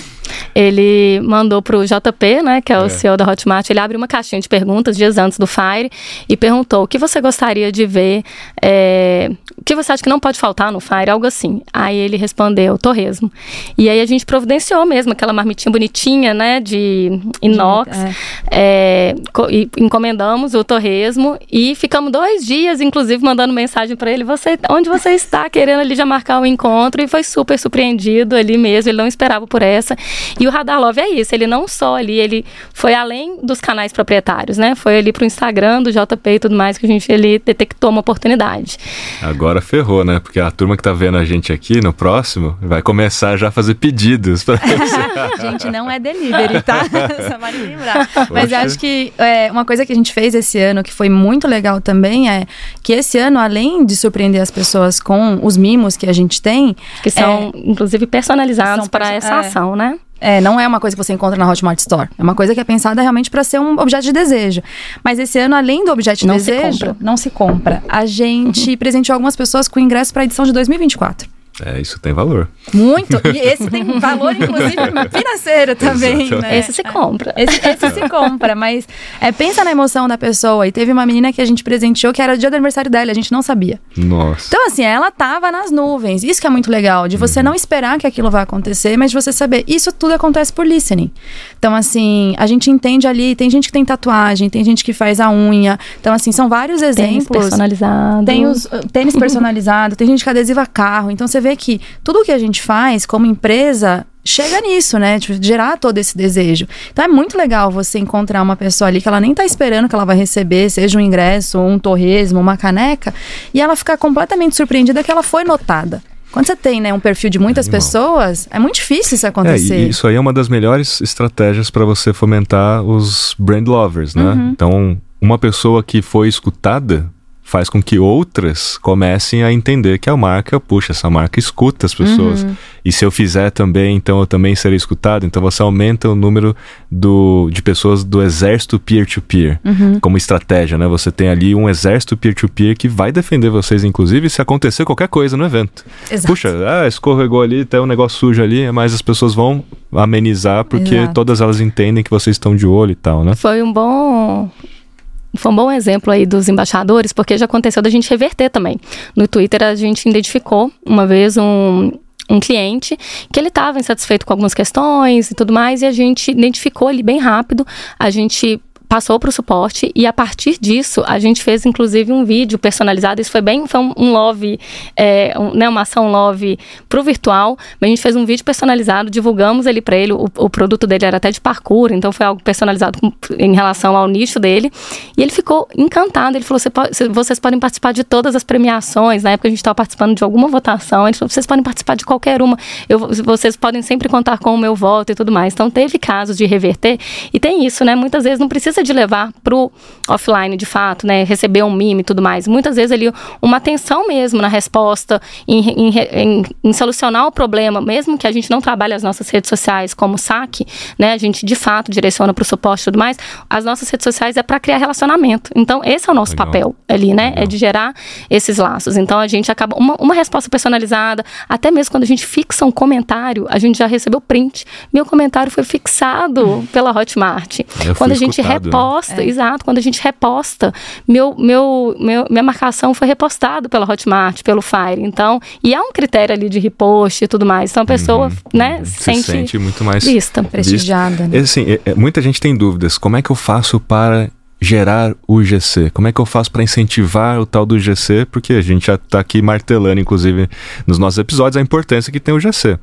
Ele mandou pro JP, né, que é o É. CEO da Hotmart, ele abre uma caixinha de perguntas dias antes do Fire e perguntou o que você gostaria de ver, é, o que você acha que não pode faltar no Fire, algo assim. Aí ele respondeu, torresmo. E aí a gente providenciou mesmo aquela marmitinha bonitinha, né, de inox, É. é, e encomendamos o torresmo e ficamos dois dias, inclusive, mandando mensagem para ele, você, onde você está, querendo ali já marcar o encontro, e foi super surpreendido ali mesmo, ele não esperava por essa. E o Radar Love é isso, ele não só ali, ele foi além dos canais proprietários, né? Foi ali pro Instagram do JP e tudo mais que a gente ali detectou uma oportunidade. Agora ferrou, né? Porque a turma que tá vendo a gente aqui no próximo vai começar já a fazer pedidos pra você. Gente, não é delivery, tá? Só vale lembrar. Mas Poxa. eu acho que é, uma coisa que a gente fez esse ano, que foi muito legal também, é que esse ano, além de surpreender as pessoas com os mimos que a gente tem, Que são, inclusive, personalizados para perso- essa é. ação, né? É, não é uma coisa que você encontra na Hotmart Store. É uma coisa que é pensada realmente para ser um objeto de desejo. Mas esse ano, além do objeto de Não se desejo, compra. não se compra. A gente presenteou algumas pessoas com ingresso para a edição de 2024. É, isso tem valor. Muito. E esse tem valor, inclusive, financeiro também. Né? Esse se compra. Esse, esse se compra, mas é, pensa na emoção da pessoa. E teve uma menina que a gente presenteou que era o dia do aniversário dela, a gente não sabia. Nossa. Então, assim, ela tava nas nuvens. Isso que é muito legal, de você não esperar que aquilo vai acontecer, mas de você saber. Isso tudo acontece por listening. Então, assim, a gente entende ali, tem gente que tem tatuagem, tem gente que faz a unha. Então, assim, são vários Tênis exemplos. personalizado. Tem os uh, tênis personalizado, tem gente que adesiva carro. Então você vê que tudo que a gente faz como empresa chega nisso, né? Tipo, gerar todo esse desejo. Então é muito legal você encontrar uma pessoa ali que ela nem tá esperando que ela vai receber, seja um ingresso, um torresmo, uma caneca, e ela ficar completamente surpreendida que ela foi notada. Quando você tem, né, um perfil de muitas Animal. pessoas, é muito difícil isso É, acontecer. e isso aí é uma das melhores estratégias para você fomentar os brand lovers, né? Uhum. Então, uma pessoa que foi escutada faz com que outras comecem a entender que a marca, puxa, essa marca escuta as pessoas. Uhum. E se eu fizer também, então eu também serei escutado. Então você aumenta o número do, de pessoas do exército peer-to-peer Uhum. como estratégia, né? Você tem ali um exército peer-to-peer que vai defender vocês, inclusive, se acontecer qualquer coisa no evento. Exato. Puxa, ah, escorregou ali, tem um negócio sujo ali, mas as pessoas vão amenizar porque Exato. todas elas entendem que vocês estão de olho e tal, né? Foi um bom. Foi um bom exemplo aí dos embaixadores, porque já aconteceu da gente reverter também. No Twitter, a gente identificou uma vez um, um cliente que ele estava insatisfeito com algumas questões e tudo mais, e a gente identificou ali bem rápido. A gente passou para o suporte e a partir disso a gente fez inclusive um vídeo personalizado. Isso foi bem, foi um, love, é, um, né, uma ação love para o virtual. Mas a gente fez um vídeo personalizado, divulgamos ele para ele. O, o, produto dele era até de parkour, então foi algo personalizado com, em relação ao nicho dele. E ele ficou encantado. Ele falou: vocês podem participar de todas as premiações. Na época a gente estava participando de alguma votação. Ele falou: Vocês podem participar de qualquer uma. Eu, vocês podem sempre contar com o meu voto e tudo mais. Então teve casos de reverter. E tem isso, né? Muitas vezes não precisa de levar pro offline de fato, né? Receber um mime e tudo mais. Muitas vezes ali uma atenção mesmo na resposta, em, em, em, em solucionar o problema, mesmo que a gente não trabalhe as nossas redes sociais como saque, né? A gente de fato direciona para o suporte e tudo mais. As nossas redes sociais é para criar relacionamento. Então, esse é o nosso Legal. papel ali, né? Legal. É de gerar esses laços. Então, a gente acaba. Uma, uma resposta personalizada, até mesmo quando a gente fixa um comentário, a gente já recebeu print. Meu comentário foi fixado pela Hotmart. quando a gente escutado, né? reposta, né? exato, quando a gente reposta, meu, meu, meu, minha marcação foi repostada pela Hotmart, pelo Fire. Então, e há um critério ali de repost e tudo mais. Então a pessoa, uhum, né, se sente, sente muito mais vista, prestigiada. Né? Assim, é, é, muita gente tem dúvidas. Como é que eu faço para gerar o GC? Como é que eu faço para incentivar o tal do GC? Porque a gente já está aqui martelando, inclusive, nos nossos episódios, a importância que tem o GC.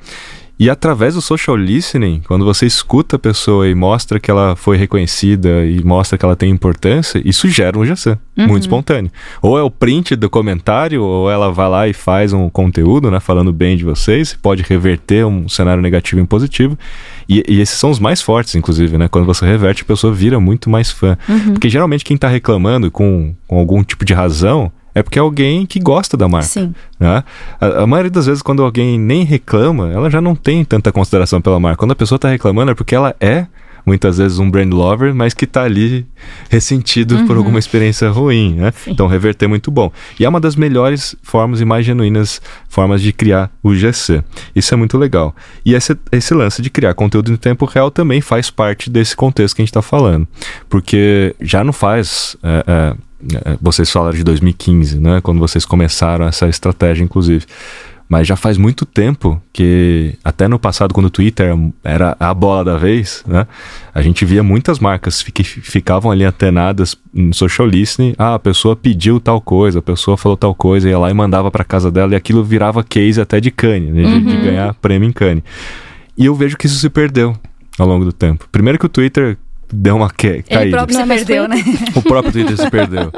E através do social listening, quando você escuta a pessoa e mostra que ela foi reconhecida e mostra que ela tem importância, isso gera um GC, uhum. muito espontâneo. Ou é o print do comentário, ou ela vai lá e faz um conteúdo, né, falando bem de vocês, pode reverter um cenário negativo em positivo. E, e esses são os mais fortes, inclusive, né? Quando você reverte, a pessoa vira muito mais fã. Uhum. Porque geralmente quem está reclamando com, com algum tipo de razão é porque é alguém que gosta da marca. Sim. Né? A, a, maioria das vezes, quando alguém nem reclama, ela já não tem tanta consideração pela marca. Quando a pessoa está reclamando, é porque ela é muitas vezes um brand lover, mas que está ali ressentido uhum. por alguma experiência ruim, né? Então reverter é muito bom. E é uma das melhores formas e mais genuínas formas de criar o GC. Isso é muito legal. E esse, esse lance de criar conteúdo em tempo real também faz parte desse contexto que a gente está falando. Porque já não faz. É, é, é, vocês falaram de 2015, né? Quando vocês começaram essa estratégia, inclusive. Mas já faz muito tempo que, até no passado, quando o Twitter era a bola da vez, né? A gente via muitas marcas que ficavam ali atenadas no social listening. Ah, a pessoa pediu tal coisa, a pessoa falou tal coisa, ia lá e mandava para casa dela e aquilo virava case até de cane, né? de, uhum. de ganhar prêmio em cane. E eu vejo que isso se perdeu ao longo do tempo. Primeiro que o Twitter deu uma que, caída. Ele próprio se perdeu, né? O próprio Twitter se perdeu.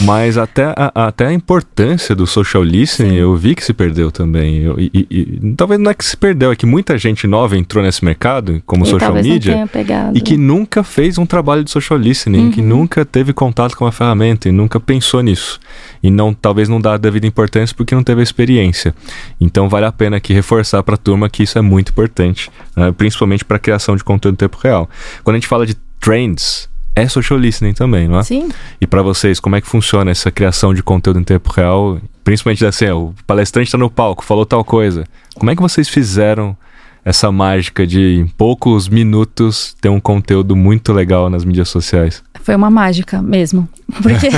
Mas até a, até a importância do social listening, Sim. eu vi que se perdeu também. Eu, e, e, talvez não é que se perdeu, é que muita gente nova entrou nesse mercado, como e social media, e que nunca fez um trabalho de social listening, uhum. que nunca teve contato com a ferramenta e nunca pensou nisso. E não talvez não dá a devida importância porque não teve a experiência. Então vale a pena aqui reforçar para a turma que isso é muito importante, né? principalmente para a criação de conteúdo em tempo real. Quando a gente fala de trends é social listening também, não é? Sim. E para vocês, como é que funciona essa criação de conteúdo em tempo real? Principalmente assim, o palestrante está no palco, falou tal coisa. Como é que vocês fizeram essa mágica de em poucos minutos ter um conteúdo muito legal nas mídias sociais? Foi uma mágica mesmo. Porque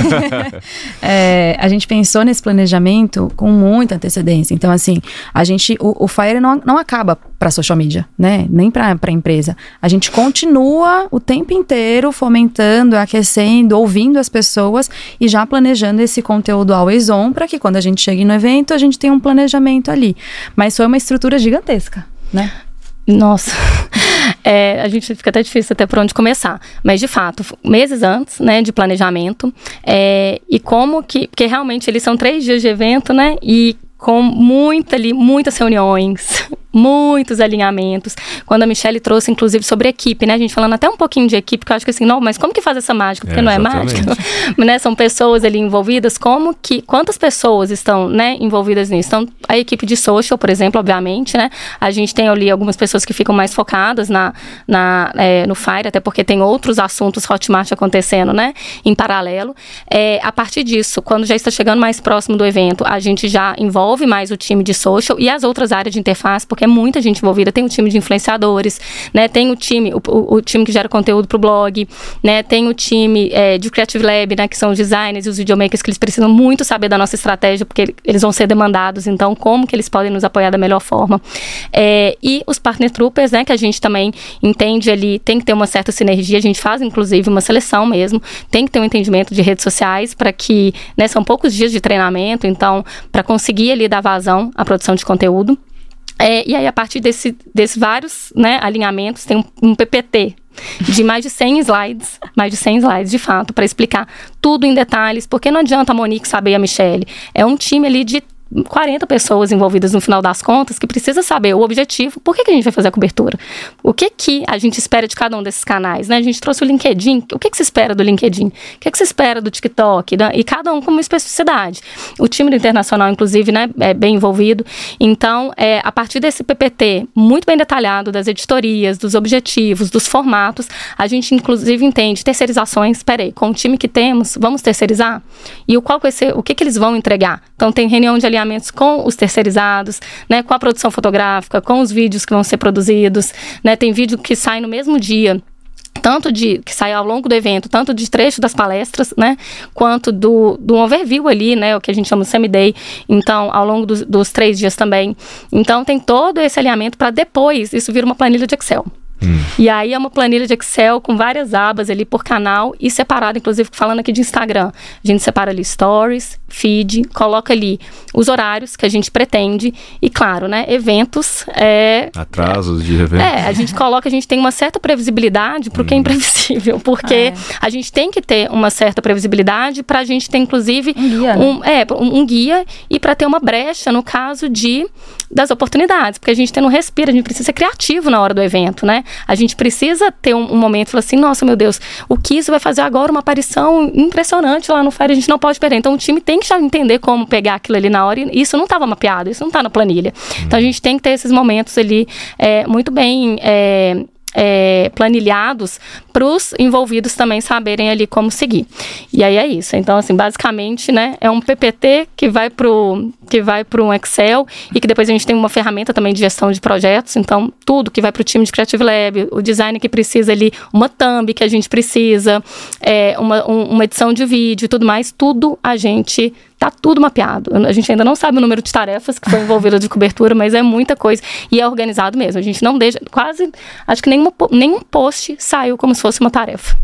é, a gente pensou nesse planejamento com muita antecedência. Então, assim, a gente. O, o Fire não, não acaba para social media, né? Nem para a empresa. A gente continua o tempo inteiro fomentando, aquecendo, ouvindo as pessoas e já planejando esse conteúdo always on para que quando a gente chegue no evento, a gente tenha um planejamento ali. Mas foi uma estrutura gigantesca, né? Nossa, é, a gente fica até difícil até por onde começar. Mas, de fato, meses antes, né, de planejamento, é, e como que, porque realmente eles são três dias de evento, né, e com muita ali, muitas reuniões, muitos alinhamentos. Quando a Michelle trouxe, inclusive, sobre equipe, né? A gente falando até um pouquinho de equipe, que eu acho que assim, não, mas como que faz essa mágica? Porque é, não é mágica, né? São pessoas ali envolvidas, como que, quantas pessoas estão, né, envolvidas nisso? Então, a equipe de social, por exemplo, obviamente, né? A gente tem ali algumas pessoas que ficam mais focadas na, na, é, no Fire, até porque tem outros assuntos Hotmart acontecendo, né? Em paralelo. É, a partir disso, quando já está chegando mais próximo do evento, a gente já envolve mais o time de social e as outras áreas de interface, porque porque é muita gente envolvida. Tem o time de influenciadores, né? Tem o time, o, o, time que gera conteúdo para o blog, né? Tem o time é, de Creative Lab, né? Que são os designers e os videomakers que eles precisam muito saber da nossa estratégia, porque eles vão ser demandados. Então, como que eles podem nos apoiar da melhor forma? É, e os partner troopers, né? Que a gente também entende ali, tem que ter uma certa sinergia. A gente faz, inclusive, uma seleção mesmo. Tem que ter um entendimento de redes sociais para que, né? São poucos dias de treinamento, então, para conseguir ali dar vazão à produção de conteúdo. É, e aí, a partir desse, desses vários né, alinhamentos, tem um, um PPT, de mais de 100 slides, mais de 100 slides de fato, para explicar tudo em detalhes, porque não adianta a Monique saber a Michelle. É um time ali de 40 pessoas envolvidas no final das contas que precisa saber o objetivo, por que, que a gente vai fazer a cobertura? O que que a gente espera de cada um desses canais, né? A gente trouxe o LinkedIn, o que que se espera do LinkedIn? O que que se espera do TikTok? E cada um com uma especificidade. O time do Internacional, inclusive, né, é bem envolvido. Então, é, a partir desse PPT muito bem detalhado das editorias, dos objetivos, dos formatos, a gente, inclusive, entende terceirizações. Peraí, com o time que temos, vamos terceirizar? E o qual vai ser, o que que eles vão entregar? Então, tem reunião de com os terceirizados, né, com a produção fotográfica, com os vídeos que vão ser produzidos, né, tem vídeo que sai no mesmo dia tanto de que sai ao longo do evento, tanto de trecho das palestras, né, quanto do, do overview ali, né, o que a gente chama de semi-day, então, ao longo dos, dos três dias também. Então, tem todo esse alinhamento para depois isso vir uma planilha de Excel. Hum. E aí é uma planilha de Excel com várias abas ali por canal e separado, inclusive falando aqui de Instagram. A gente separa ali stories, feed, coloca ali os horários que a gente pretende e, claro, né, eventos. É, Atrasos de evento. É, a gente coloca, a gente tem uma certa previsibilidade para o hum. que é imprevisível, porque é. a gente tem que ter uma certa previsibilidade para a gente ter, inclusive, um guia, um, né? é, um, um guia e para ter uma brecha no caso de das oportunidades, porque a gente tem um respiro, a gente precisa ser criativo na hora do evento, né? A gente precisa ter um, um momento, falar assim, nossa, meu Deus, o Kiso vai fazer agora uma aparição impressionante lá no Fire, a gente não pode perder. Então o time tem que já entender como pegar aquilo ali na hora, e isso não estava mapeado, isso não está na planilha. Então a gente tem que ter esses momentos ali é, muito bem é, é, planilhados para os envolvidos também saberem ali como seguir. E aí é isso. Então, assim, basicamente, né, é um PPT que vai para que vai para um Excel e que depois a gente tem uma ferramenta também de gestão de projetos. Então, tudo que vai para o time de Creative Lab, o design que precisa ali, uma thumb que a gente precisa, é, uma, um, uma edição de vídeo e tudo mais, tudo a gente Tá tudo mapeado. A gente ainda não sabe o número de tarefas que foi envolvido de cobertura, mas é muita coisa. E é organizado mesmo. A gente não deixa. Quase. Acho que nenhuma, nenhum post saiu como se fosse uma tarefa.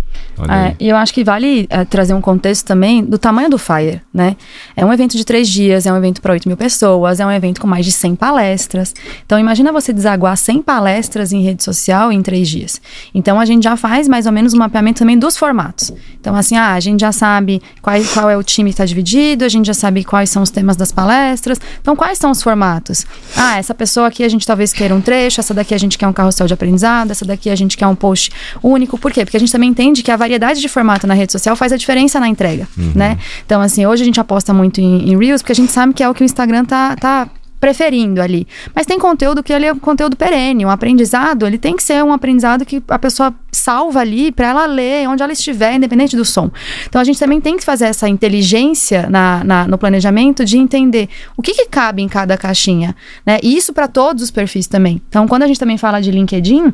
É, e eu acho que vale é, trazer um contexto também do tamanho do Fire, né? É um evento de três dias, é um evento para 8 mil pessoas, é um evento com mais de 100 palestras. Então, imagina você desaguar 100 palestras em rede social em três dias. Então, a gente já faz mais ou menos um mapeamento também dos formatos. Então, assim, ah, a gente já sabe qual, qual é o time que está dividido, a gente já sabe quais são os temas das palestras. Então, quais são os formatos? Ah, essa pessoa aqui a gente talvez queira um trecho, essa daqui a gente quer um carrossel de aprendizado, essa daqui a gente quer um post único. Por quê? Porque a gente também entende que a variedade de formato na rede social faz a diferença na entrega, uhum. né? Então, assim, hoje a gente aposta muito em, em Reels, porque a gente sabe que é o que o Instagram tá, tá preferindo ali. Mas tem conteúdo que ele é um conteúdo perene, um aprendizado, ele tem que ser um aprendizado que a pessoa salva ali para ela ler onde ela estiver, independente do som. Então a gente também tem que fazer essa inteligência na, na no planejamento de entender o que, que cabe em cada caixinha, né? E isso para todos os perfis também. Então quando a gente também fala de LinkedIn,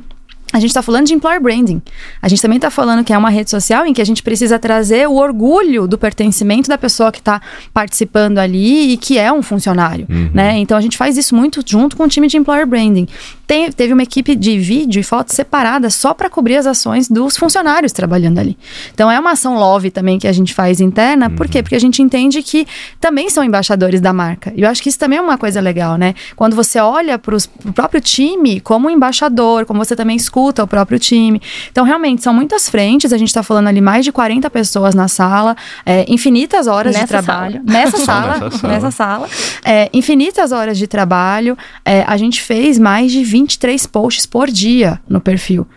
a gente está falando de employer branding. A gente também está falando que é uma rede social em que a gente precisa trazer o orgulho do pertencimento da pessoa que está participando ali e que é um funcionário, uhum. né? Então a gente faz isso muito junto com o time de employer branding. Tem, teve uma equipe de vídeo e foto separada só para cobrir as ações dos funcionários trabalhando ali. Então é uma ação love também que a gente faz interna. Uhum. Por quê? Porque a gente entende que também são embaixadores da marca. E eu acho que isso também é uma coisa legal, né? Quando você olha para o próprio time como embaixador, como você também escuta o próprio time. Então, realmente, são muitas frentes. A gente está falando ali mais de 40 pessoas na sala, é, infinitas horas nessa de trabalho. Sala. Nessa sala. nessa sala. Nessa sala é, infinitas horas de trabalho. É, a gente fez mais de 23 posts por dia no perfil.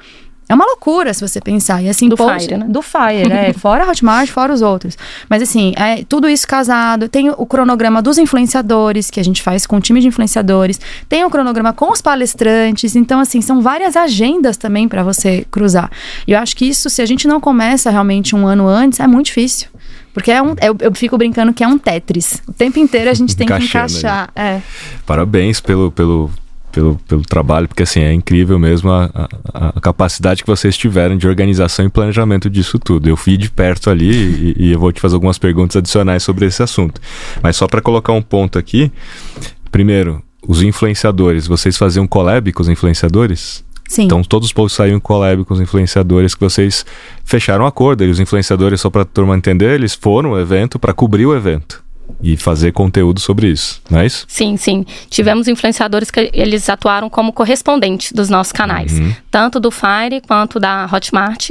É uma loucura se você pensar. E assim, do post, Fire, né? Do Fire, é. fora Hotmart, fora os outros. Mas assim, é tudo isso casado. Tem o cronograma dos influenciadores, que a gente faz com o time de influenciadores. Tem o cronograma com os palestrantes. Então, assim, são várias agendas também para você cruzar. E eu acho que isso, se a gente não começa realmente um ano antes, é muito difícil. Porque é um, eu, eu, fico brincando que é um Tetris. O tempo inteiro a gente tem que encaixar. É. Parabéns pelo, pelo pelo, pelo trabalho, porque assim, é incrível mesmo a, a, a, capacidade que vocês tiveram de organização e planejamento disso tudo. Eu fui de perto ali e, e eu vou te fazer algumas perguntas adicionais sobre esse assunto. Mas só para colocar um ponto aqui, primeiro, os influenciadores, vocês faziam collab com os influenciadores? Sim. Então todos os posts saíam em collab com os influenciadores que vocês fecharam um acordo. E os influenciadores, só para a turma entender, eles foram ao evento para cobrir o evento e fazer conteúdo sobre isso, não é isso? Sim, sim. Tivemos influenciadores que eles atuaram como correspondente dos nossos canais, uhum. tanto do Fire quanto da Hotmart.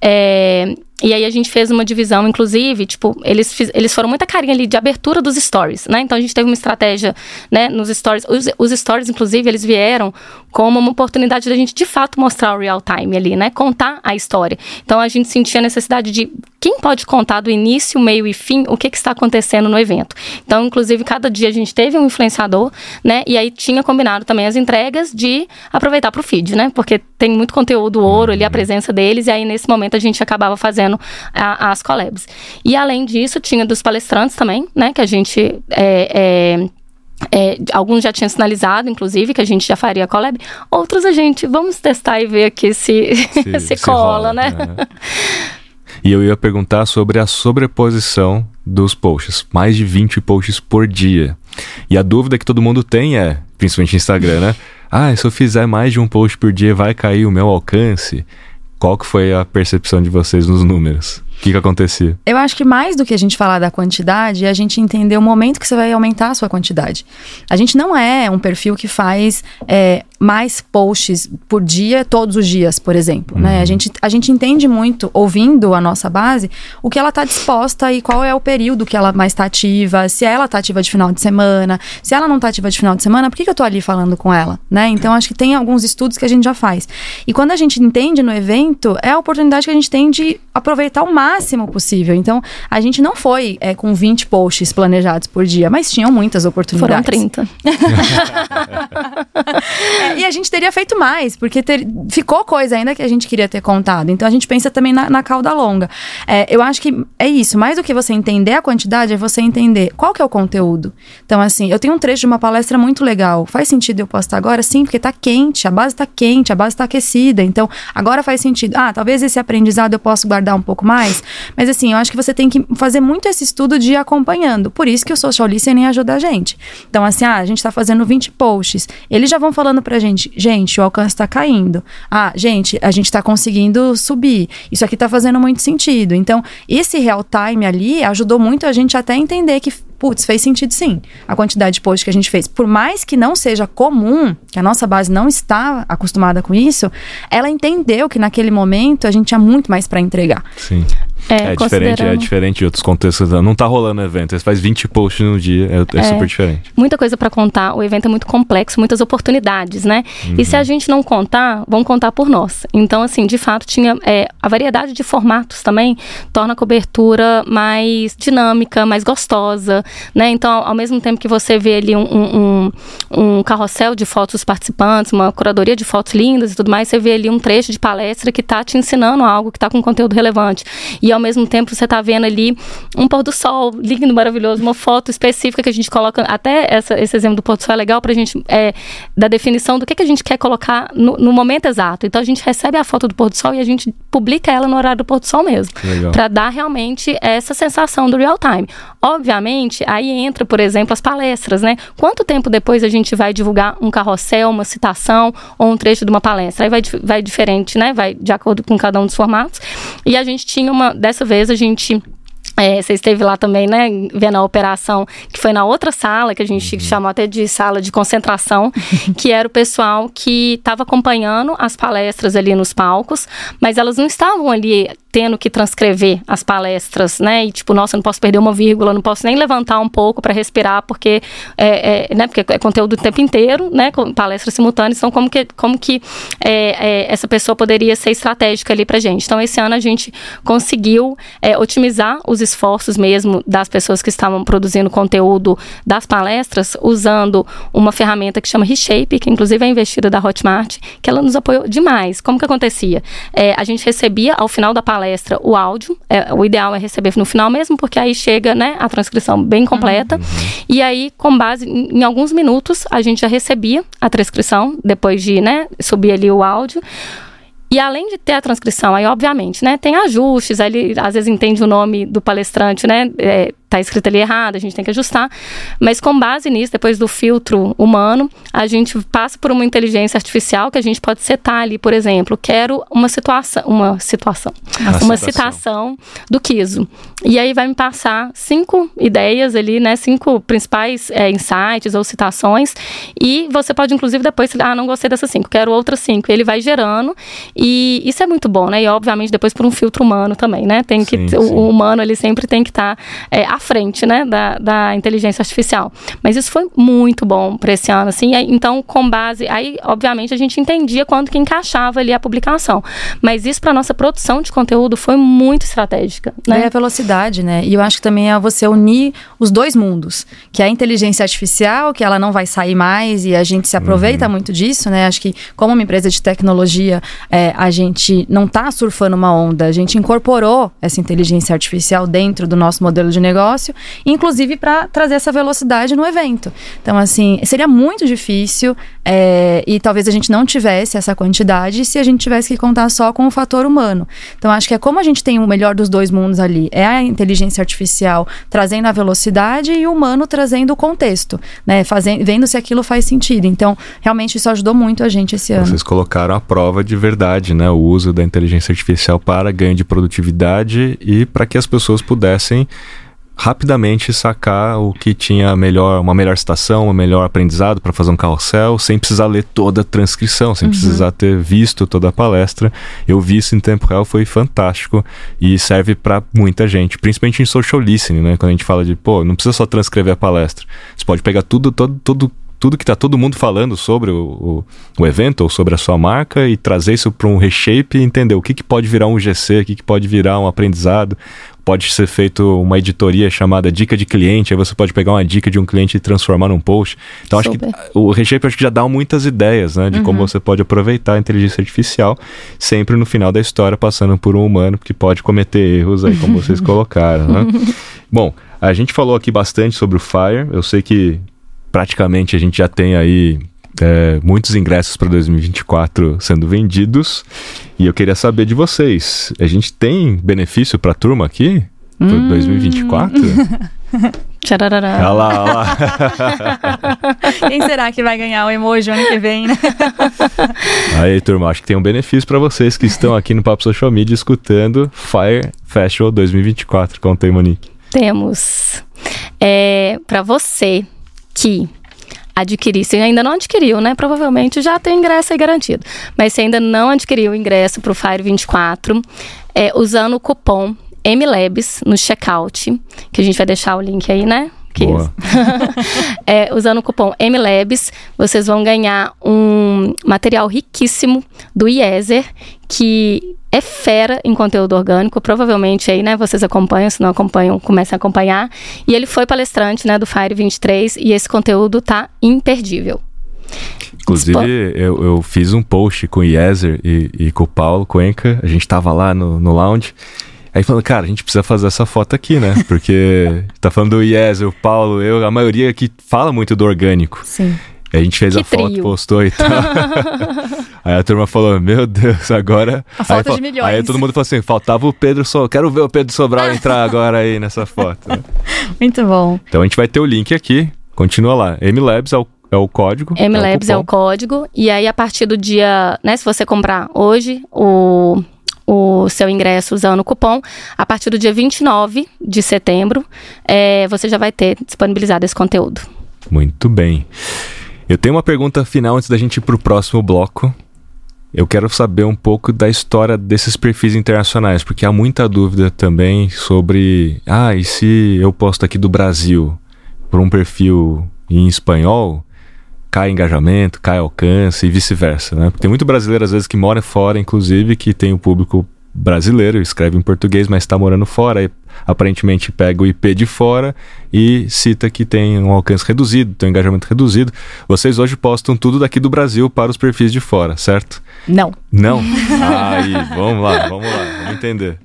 É, e aí a gente fez uma divisão, inclusive, tipo, eles, fiz, eles foram muita carinha ali de abertura dos stories, né? Então a gente teve uma estratégia, né, nos stories. Os, os stories, inclusive, eles vieram como uma oportunidade da gente de fato mostrar o real time ali, né? Contar a história. Então a gente sentia a necessidade de quem pode contar do início, meio e fim o que, que está acontecendo no evento. Então, inclusive, cada dia a gente teve um influenciador, né? E aí tinha combinado também as entregas de aproveitar para o feed, né? Porque tem muito conteúdo ouro ali, a presença deles, e aí nesse momento a gente acabava fazendo a, as collabs. E além disso, tinha dos palestrantes também, né? Que a gente é, é, é, alguns já tinham sinalizado, inclusive, que a gente já faria collab. Outros a gente, vamos testar e ver aqui se, se, se cola, rola, né? né? E eu ia perguntar sobre a sobreposição dos posts. Mais de 20 posts por dia. E a dúvida que todo mundo tem é, principalmente no Instagram, né? Ah, se eu fizer mais de um post por dia, vai cair o meu alcance? Qual que foi a percepção de vocês nos números? O que, que acontecia? Eu acho que mais do que a gente falar da quantidade, é a gente entender o momento que você vai aumentar a sua quantidade. A gente não é um perfil que faz é, mais posts por dia, todos os dias, por exemplo. Uhum. Né? A, uhum. gente, a gente entende muito, ouvindo a nossa base, o que ela está disposta e qual é o período que ela mais está ativa, se ela está ativa de final de semana, se ela não está ativa de final de semana, por que, que eu estou ali falando com ela? Né? Então, acho que tem alguns estudos que a gente já faz. E quando a gente entende no evento, é a oportunidade que a gente tem de aproveitar o máximo possível. Então, a gente não foi é, com 20 posts planejados por dia, mas tinham muitas oportunidades. Foram 30. é, e a gente teria feito mais, porque ter, ficou coisa ainda que a gente queria ter contado. Então, a gente pensa também na, na cauda longa. É, eu acho que é isso. Mais do que você entender a quantidade, é você entender qual que é o conteúdo. Então, assim, eu tenho um trecho de uma palestra muito legal. Faz sentido eu postar agora? Sim, porque tá quente, a base tá quente, a base tá aquecida. Então, agora faz sentido. Ah, talvez esse aprendizado eu possa guardar guardar um pouco mais. Mas assim, eu acho que você tem que fazer muito esse estudo de ir acompanhando. Por isso que o social listening ajuda a gente. Então, assim, ah, a gente tá fazendo 20 posts. Eles já vão falando pra gente, gente, o alcance tá caindo. Ah, gente, a gente tá conseguindo subir. Isso aqui tá fazendo muito sentido. Então, esse real time ali ajudou muito a gente até entender que putz, fez sentido sim. A quantidade de posts que a gente fez. Por mais que não seja comum, que a nossa base não está acostumada com isso, ela entendeu que naquele momento a gente tinha muito mais para entregar. Sim. É, é diferente, é diferente de outros contextos. Não tá rolando evento, você faz 20 posts no dia, é, é, é super diferente. Muita coisa para contar, o evento é muito complexo, muitas oportunidades, né? Uhum. E se a gente não contar, vão contar por nós. Então, assim, de fato, tinha é, a variedade de formatos também torna a cobertura mais dinâmica, mais gostosa, né? Então, ao mesmo tempo que você vê ali um, um, um carrossel de fotos dos participantes, uma curadoria de fotos lindas e tudo mais, você vê ali um trecho de palestra que está te ensinando algo que está com conteúdo relevante. E ao mesmo tempo você está vendo ali um pôr do sol lindo, maravilhoso, uma foto específica que a gente coloca, até essa, esse exemplo do pôr do sol é legal para a gente, é, da definição do que, que a gente quer colocar no, no, momento exato. Então a gente recebe a foto do pôr do sol e a gente publica ela no horário do pôr do sol mesmo. Para dar realmente essa sensação do real time. Obviamente, aí entra, por exemplo, as palestras, né? Quanto tempo depois a gente vai divulgar um carrossel, uma citação ou um trecho de uma palestra? Aí vai, vai diferente, né? Vai de acordo com cada um dos formatos. E a gente tinha uma. Dessa vez a gente é, você esteve lá também, né, vendo a operação, que foi na outra sala, que a gente uhum. chamou até de sala de concentração, que era o pessoal que estava acompanhando as palestras ali nos palcos, mas elas não estavam ali tendo que transcrever as palestras, né? E tipo, nossa, não posso perder uma vírgula, não posso nem levantar um pouco para respirar, porque é, é, né? Porque é conteúdo o tempo inteiro, né? Palestras simultâneas, então como que, como que é, é essa pessoa poderia ser estratégica ali para gente? Então esse ano a gente conseguiu é, otimizar os esforços mesmo das pessoas que estavam produzindo conteúdo das palestras, usando uma ferramenta que chama Reshape, que inclusive é investida da Hotmart, que ela nos apoiou demais. Como que acontecia? É, a gente recebia ao final da palestra palestra o áudio. É, o ideal é receber no final mesmo, porque aí chega né, a transcrição bem completa. Uhum. E aí, com base em, em, alguns minutos, a gente já recebia a transcrição, depois de né, subir ali o áudio. E além de ter a transcrição, aí obviamente, né, tem ajustes, aí ele às vezes entende o nome do palestrante, né, é, tá escrito ali errado, a gente tem que ajustar. Mas com base nisso, depois do filtro humano, a gente passa por uma inteligência artificial que a gente pode setar ali, por exemplo, quero uma situação, uma situação, a uma citação do Kiso. E aí vai me passar cinco ideias ali, né, cinco principais é, insights ou citações, e você pode inclusive depois, ah, não gostei dessas cinco, quero outras cinco. Ele vai gerando, e isso é muito bom, né? E obviamente depois por um filtro humano também, né? Tem que sim, o, sim. o humano ele sempre tem que estar tá, é, frente, né, da, da inteligência artificial. Mas isso foi muito bom para esse ano, assim. Então, com base, aí, obviamente, a gente entendia quando que encaixava ali a publicação. Mas isso para nossa produção de conteúdo foi muito estratégica, né? É a velocidade, né? E eu acho que também é você unir os dois mundos, que é a inteligência artificial, que ela não vai sair mais e a gente se aproveita uhum. muito disso, né? Acho que como uma empresa de tecnologia, é, a gente não está surfando uma onda, a gente incorporou essa inteligência artificial dentro do nosso modelo de negócio negócio, inclusive para trazer essa velocidade no evento. Então, assim, seria muito difícil é, e talvez a gente não tivesse essa quantidade se a gente tivesse que contar só com o fator humano. Então, acho que é como a gente tem o melhor dos dois mundos ali: é a inteligência artificial trazendo a velocidade e o humano trazendo o contexto, né? Fazendo, vendo se aquilo faz sentido. Então, realmente isso ajudou muito a gente esse ano. Vocês colocaram a prova de verdade, né? O uso da inteligência artificial para ganho de produtividade e para que as pessoas pudessem rapidamente sacar o que tinha melhor, uma melhor citação, um melhor aprendizado para fazer um carrossel, sem precisar ler toda a transcrição, sem uhum. precisar ter visto toda a palestra. Eu vi isso em tempo real, foi fantástico e serve para muita gente, principalmente em social listening, né? Quando a gente fala de, pô, não precisa só transcrever a palestra. Você pode pegar tudo, todo, todo tudo que está todo mundo falando sobre o, o, o, evento ou sobre a sua marca e trazer isso para um reshape e entender o que, que pode virar um GC, o que, que pode virar um aprendizado, pode ser feito uma editoria chamada dica de cliente, aí você pode pegar uma dica de um cliente e transformar num post. Então Super. acho que o Reshape acho que já dá muitas ideias, né, de uhum. como você pode aproveitar a inteligência artificial, sempre no final da história passando por um humano que pode cometer erros aí como vocês colocaram, né? Bom, a gente falou aqui bastante sobre o Fire. Eu sei que praticamente a gente já tem aí é, muitos ingressos para 2024 sendo vendidos. E eu queria saber de vocês: a gente tem benefício para a turma aqui? Para hum. 2024? Tcharará. Olha lá, olha lá. Quem será que vai ganhar o emoji ano que vem, né? Aí, turma, acho que tem um benefício para vocês que estão aqui no Papo Social Media escutando Fire Festival 2024. Conta aí, Monique. Temos. É, para você que adquirir, se ainda não adquiriu, né? Provavelmente já tem ingresso aí garantido. Mas se ainda não adquiriu o ingresso para o Fire 24, é, usando o cupom MLabs no checkout, que a gente vai deixar o link aí, né? é, usando o cupom MLabs, vocês vão ganhar um material riquíssimo do IESER, que é fera em conteúdo orgânico, provavelmente aí, né, vocês acompanham, se não acompanham, comecem a acompanhar. E ele foi palestrante, né, do Fire 23 e esse conteúdo tá imperdível. Inclusive, eu, eu, fiz um post com o Yezer e, e, com o Paulo Cuenca, a gente tava lá no, no lounge, Aí falando, cara, a gente precisa fazer essa foto aqui, né? Porque tá falando do Yezer, o Paulo, eu, a maioria que fala muito do orgânico. Sim. A gente fez que a trio. foto, postou e tal. aí a turma falou, meu Deus, agora. A foto de milhões. Aí todo mundo falou assim: faltava o Pedro Sobral. Quero ver o Pedro Sobral entrar agora aí nessa foto. Muito bom. Então a gente vai ter o link aqui. Continua lá. MLabs é o, é o código. MLabs é o, é o código. E aí, a partir do dia. Né, se você comprar hoje, o o seu ingresso usando o cupom, a partir do dia 29 de setembro, é, você já vai ter disponibilizado esse conteúdo. Muito bem. Eu tenho uma pergunta final antes da gente ir para o próximo bloco. Eu quero saber um pouco da história desses perfis internacionais, porque há muita dúvida também sobre, ah, e se eu posto aqui do Brasil por um perfil em espanhol, cai engajamento, cai alcance e vice-versa, né? Porque tem muito brasileiro às vezes que mora fora, inclusive, que tem o um público brasileiro, escreve em português, mas está morando fora, e aparentemente pega o IP de fora e cita que tem um alcance reduzido, tem um engajamento reduzido. Vocês hoje postam tudo daqui do Brasil para os perfis de fora, certo? Não. Não? Aí, vamos lá, vamos lá, vamos entender.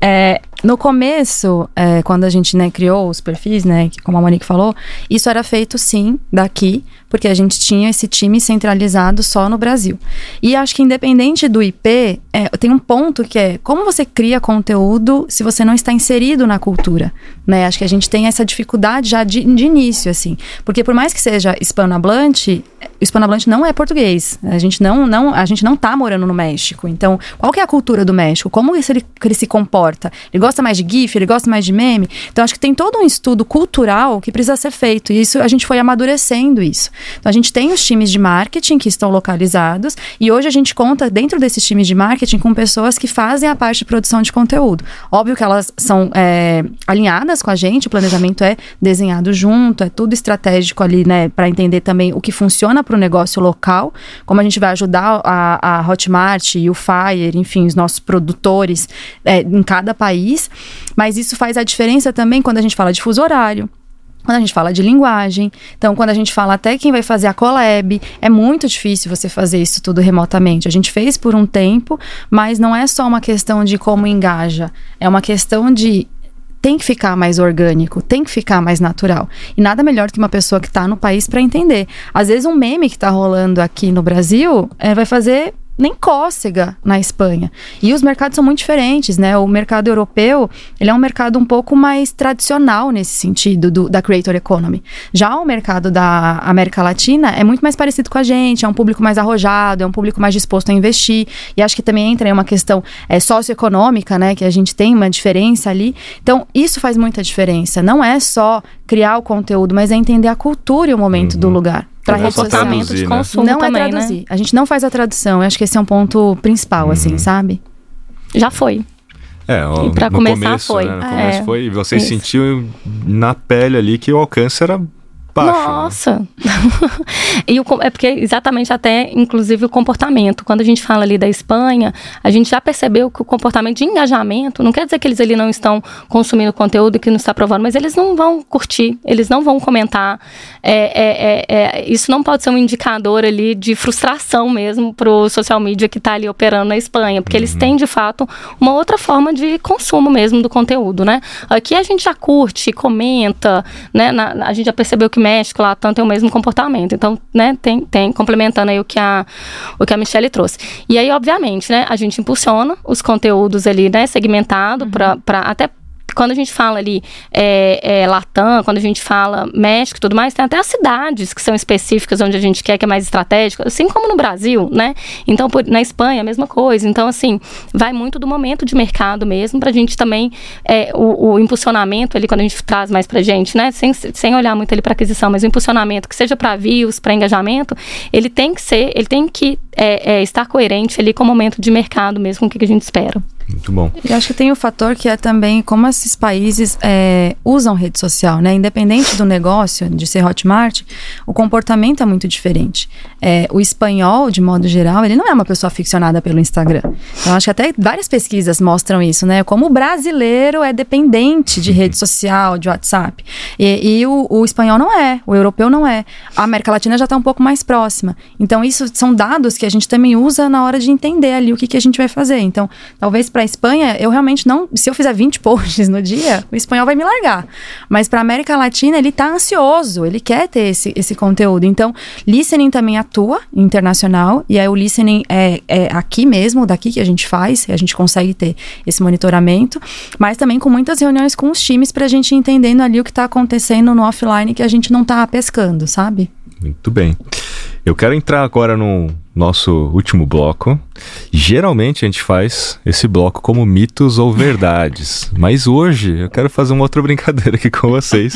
É, no começo, é, quando a gente né, criou os perfis, né, como a Monique falou, isso era feito sim daqui, porque a gente tinha esse time centralizado só no Brasil. E acho que independente do IP, é, tem um ponto que é como você cria conteúdo se você não está inserido na cultura, né? Acho que a gente tem essa dificuldade já de, de início, assim, porque por mais que seja hispanohablante, o hispanohablante não é português. A gente não, não, a gente não tá morando no México. Então, qual que é a cultura do México? Como ele, ele se comporta? Ele gosta mais de GIF? Ele gosta mais de meme? Então, acho que tem todo um estudo cultural que precisa ser feito. E isso a gente foi amadurecendo isso. Então, a gente tem os times de marketing que estão localizados e hoje a gente conta dentro desses times de marketing com pessoas que fazem a parte de produção de conteúdo. Óbvio que elas são é, alinhadas com a gente, o planejamento é desenhado junto, é tudo estratégico ali, né, para entender também o que funciona para o negócio local, como a gente vai ajudar a, a Hotmart e o Fire, enfim, os nossos produtores é, em cada país. Mas isso faz a diferença também quando a gente fala de fuso horário quando a gente fala de linguagem, então quando a gente fala até quem vai fazer a collab, é muito difícil você fazer isso tudo remotamente. A gente fez por um tempo, mas não é só uma questão de como engaja, é uma questão de tem que ficar mais orgânico, tem que ficar mais natural. E nada melhor que uma pessoa que está no país para entender. Às vezes um meme que está rolando aqui no Brasil é, vai fazer nem cócega na Espanha. E os mercados são muito diferentes, né? O mercado europeu, ele é um mercado um pouco mais tradicional nesse sentido do, da creator economy. Já o mercado da América Latina é muito mais parecido com a gente, é um público mais arrojado, é um público mais disposto a investir. E acho que também entra em uma questão é, socioeconômica, né? Que a gente tem uma diferença ali. Então, isso faz muita diferença. Não é só criar o conteúdo, mas é entender a cultura e o momento uhum. do lugar para é relacionamento de né? consumo não é também, é traduzir. Né? A gente não faz a tradução. Eu acho que esse é um ponto principal, uhum. assim, sabe? Já foi. É, e para começar começo, foi. Né, no começo é, foi. Você isso. sentiu na pele ali que o alcance era baixo. Nossa! Né? e o, é porque exatamente até, inclusive, o comportamento. Quando a gente fala ali da Espanha, a gente já percebeu que o comportamento de engajamento, não quer dizer que eles ali não estão consumindo conteúdo que não está provando, mas eles não vão curtir, eles não vão comentar. É, é, é, é isso não pode ser um indicador ali de frustração mesmo para o social media que está ali operando na Espanha, porque uhum. eles têm, de fato, uma outra forma de consumo mesmo do conteúdo, né? Aqui a gente já curte, comenta, né? Na, a gente já percebeu que México lá tanto é o mesmo comportamento. Então, né, tem, tem complementando aí o que a o que a Michelle trouxe. E aí, obviamente, né, a gente impulsiona os conteúdos ali, né, segmentado uhum. para até quando a gente fala ali é, é, Latam, quando a gente fala México e tudo mais, tem até as cidades que são específicas onde a gente quer que é mais estratégico, assim como no Brasil, né? Então, por, na Espanha, a mesma coisa. Então, assim, vai muito do momento de mercado mesmo, pra gente também, é, o, o, impulsionamento ali, quando a gente traz mais pra gente, né? Sem, sem olhar muito ali pra aquisição, mas o impulsionamento, que seja para views, para engajamento, ele tem que ser, ele tem que é, é, estar coerente ali com o momento de mercado mesmo, com o que a gente espera. Muito bom. E acho que tem o fator que é também como esses países é, usam rede social, né? Independente do negócio, de ser Hotmart, o comportamento é muito diferente. É, o espanhol, de modo geral, ele não é uma pessoa aficionada pelo Instagram. Então, acho que até várias pesquisas mostram isso, né? Como o brasileiro é dependente de rede social, de WhatsApp. E, e o, o, espanhol não é, o europeu não é. A América Latina já está um pouco mais próxima. Então, isso são dados que a gente também usa na hora de entender ali o que, que a gente vai fazer. Então, talvez para para a Espanha, eu realmente não. Se eu fizer 20 posts no dia, o espanhol vai me largar. Mas para América Latina, ele tá ansioso, ele quer ter esse, esse conteúdo. Então, listening também atua internacional, e aí o listening é, é aqui mesmo, daqui que a gente faz, a gente consegue ter esse monitoramento, mas também com muitas reuniões com os times para a gente entendendo ali o que está acontecendo no offline que a gente não tá pescando, sabe? Muito bem. Eu quero entrar agora no nosso último bloco. Geralmente a gente faz esse bloco como mitos ou verdades, mas hoje eu quero fazer uma outra brincadeira aqui com vocês.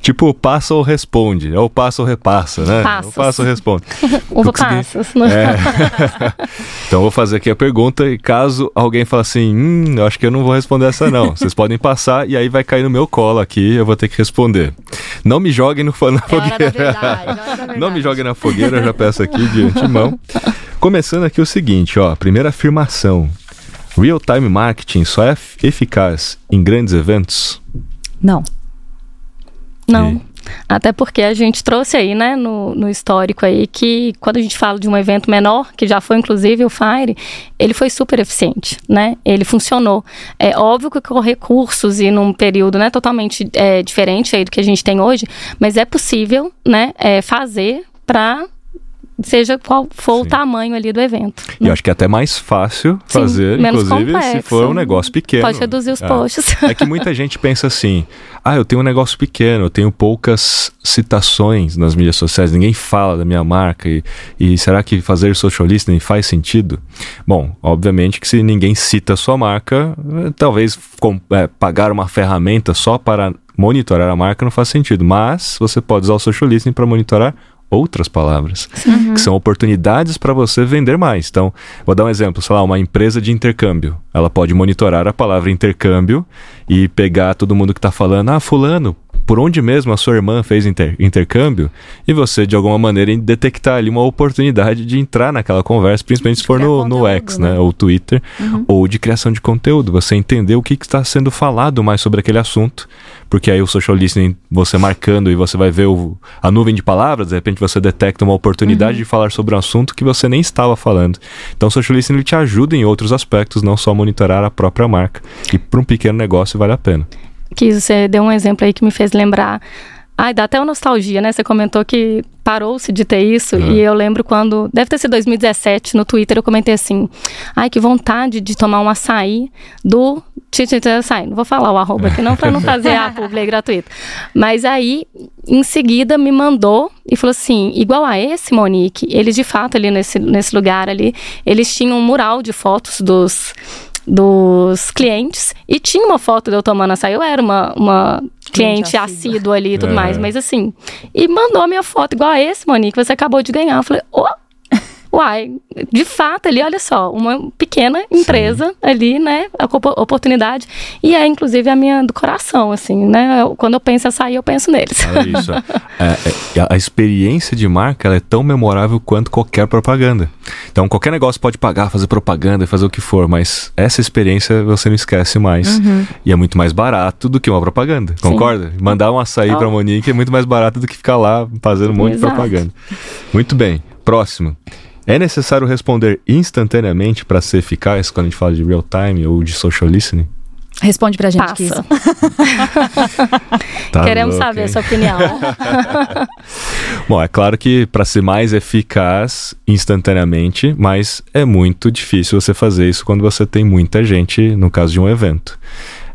tipo, passa ou responde, ou passa ou repassa, né? Passa. Ou passa ou responde. Ovo passas. Né? É. então eu vou fazer aqui a pergunta e caso alguém fale assim, hum, eu acho que eu não vou responder essa não. Vocês podem passar e aí vai cair no meu colo aqui, eu vou ter que responder. Não me joguem no, na é fogueira. Verdade, não me joguem na fogueira, eu já peço aqui de antemão. Começando aqui o seguinte, ó, primeira afirmação. Real-time marketing só é eficaz em grandes eventos? Não. Não. Até porque a gente trouxe aí, né, no, no, histórico aí, que quando a gente fala de um evento menor, que já foi inclusive o Fire, ele foi super eficiente, né? Ele funcionou. É óbvio que com recursos e num período, né, totalmente é, diferente aí do que a gente tem hoje, mas é possível, né, é, fazer para seja qual for Sim. o tamanho ali do evento. E né? eu acho que é até mais fácil Sim, fazer, inclusive, complexo. se for um negócio pequeno. Pode reduzir os é. posts. É que muita gente pensa assim: ah, eu tenho um negócio pequeno, eu tenho poucas citações nas mídias sociais, ninguém fala da minha marca, e, e será que fazer social listening faz sentido? Bom, obviamente que se ninguém cita a sua marca, talvez com, é, pagar uma ferramenta só para monitorar a marca não faz sentido, mas você pode usar o social listening para monitorar outras palavras, uhum. que são oportunidades para você vender mais. Então, vou dar um exemplo, sei lá, uma empresa de intercâmbio. Ela pode monitorar a palavra intercâmbio e pegar todo mundo que está falando, ah, fulano, por onde mesmo a sua irmã fez inter intercâmbio e você, de alguma maneira, detectar ali uma oportunidade de entrar naquela conversa, principalmente se for no, no X, né? né? Ou Twitter, uhum. ou de criação de conteúdo. Você entender o que está sendo falado mais sobre aquele assunto, porque aí o social listening, você marcando e você vai ver o, a nuvem de palavras, de repente você detecta uma oportunidade uhum. de falar sobre um assunto que você nem estava falando. Então o social listening ele te ajuda em outros aspectos, não só monitorar a própria marca. E para um pequeno negócio vale a pena que você deu um exemplo aí que me fez lembrar. Ai, dá até uma nostalgia, né? Você comentou que parou-se de ter isso. Uhum. E eu lembro quando. Deve ter sido 2017, no Twitter, eu comentei assim: ai, que vontade de tomar um açaí do Açaí. Não vou falar o arroba aqui, não, para não fazer a publi gratuita. Mas aí, em seguida, me mandou e falou assim: igual a esse, Monique, eles de fato ali nesse, nesse lugar ali, eles tinham um mural de fotos dos dos clientes e tinha uma foto de eu tomando açaí. Eu era uma, uma cliente, assídua ali e tudo é. mais, mas assim. E mandou a minha foto, igual a esse, Monique, você acabou de ganhar. Eu falei, oh, Uai, de fato ali, olha só, uma pequena empresa Sim. ali, né, a oportunidade, e é inclusive a minha do coração, assim, né, eu, quando eu penso em sair, eu penso neles. É isso, é, é, a experiência de marca, ela é tão memorável quanto qualquer propaganda. Então, qualquer negócio pode pagar, fazer propaganda, fazer o que for, mas essa experiência você não esquece mais, uhum. e é muito mais barato do que uma propaganda, Sim. concorda? Mandar um açaí oh. para Monique é muito mais barato do que ficar lá fazendo um monte Exato. de propaganda. Muito bem, próximo. É necessário responder instantaneamente para ser eficaz quando a gente fala de real time ou de social listening? Responde pra gente, Passa. tá Queremos louco, saber hein? a sua opinião. Bom, é claro que para ser mais eficaz instantaneamente, mas é muito difícil você fazer isso quando você tem muita gente, no caso de um evento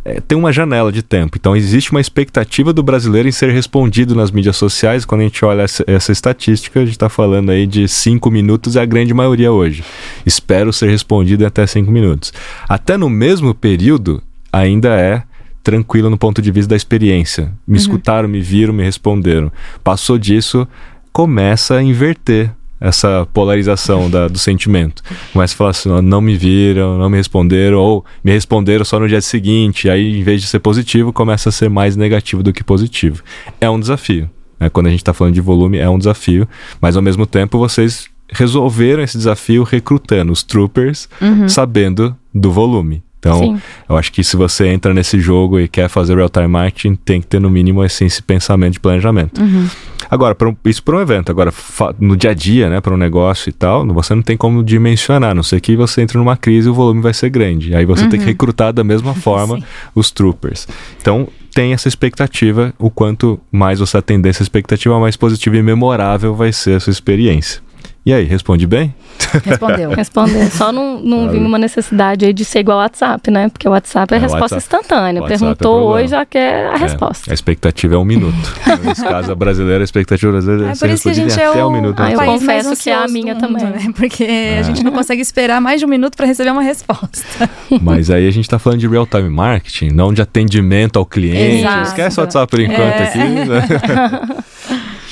é, tem uma janela de tempo. Então, existe uma expectativa do brasileiro em ser respondido nas mídias sociais. Quando a gente olha essa, essa estatística, a gente está falando aí de cinco minutos, é a grande maioria hoje. Espero ser respondido em até cinco minutos. Até no mesmo período, ainda é tranquilo no ponto de vista da experiência. Me uhum. escutaram, me viram, me responderam. Passou disso, começa a inverter essa polarização da, do sentimento. Começa a falar assim, não me viram, não me responderam, ou me responderam só no dia seguinte, aí em vez de ser positivo, começa a ser mais negativo do que positivo. É um desafio. Né? Quando a gente está falando de volume, é um desafio, mas ao mesmo tempo vocês resolveram esse desafio recrutando os troopers, uhum. sabendo do volume. Então, Sim. eu acho que se você entra nesse jogo e quer fazer real-time marketing, tem que ter no mínimo assim, esse pensamento de planejamento. Uhum. Agora, um, isso para um evento. Agora, no dia a dia, né, para um negócio e tal, você não tem como dimensionar, a não sei que você entre numa crise e o volume vai ser grande. Aí você uhum. tem que uhum. recrutar da mesma forma os troopers. Então, tem essa expectativa, o quanto mais você atender essa expectativa, mais positiva e memorável vai ser a sua experiência. E aí, responde bem? Respondeu. Respondeu. Só não, não vi uma necessidade aí de ser igual ao WhatsApp, né? Porque o WhatsApp é, é resposta WhatsApp. instantânea. WhatsApp é Perguntou é hoje, já quer a é, resposta. A expectativa é um minuto. Nesse caso, a brasileira, a expectativa brasileira é, é por isso que a gente é até um minuto. Ah, eu confesso que é a minha também. Né? Porque é. a gente não consegue esperar mais de um minuto para receber uma resposta. Mas aí a gente está falando de real-time marketing, não de atendimento ao cliente. Exato. Esquece o WhatsApp por enquanto é. aqui. Né?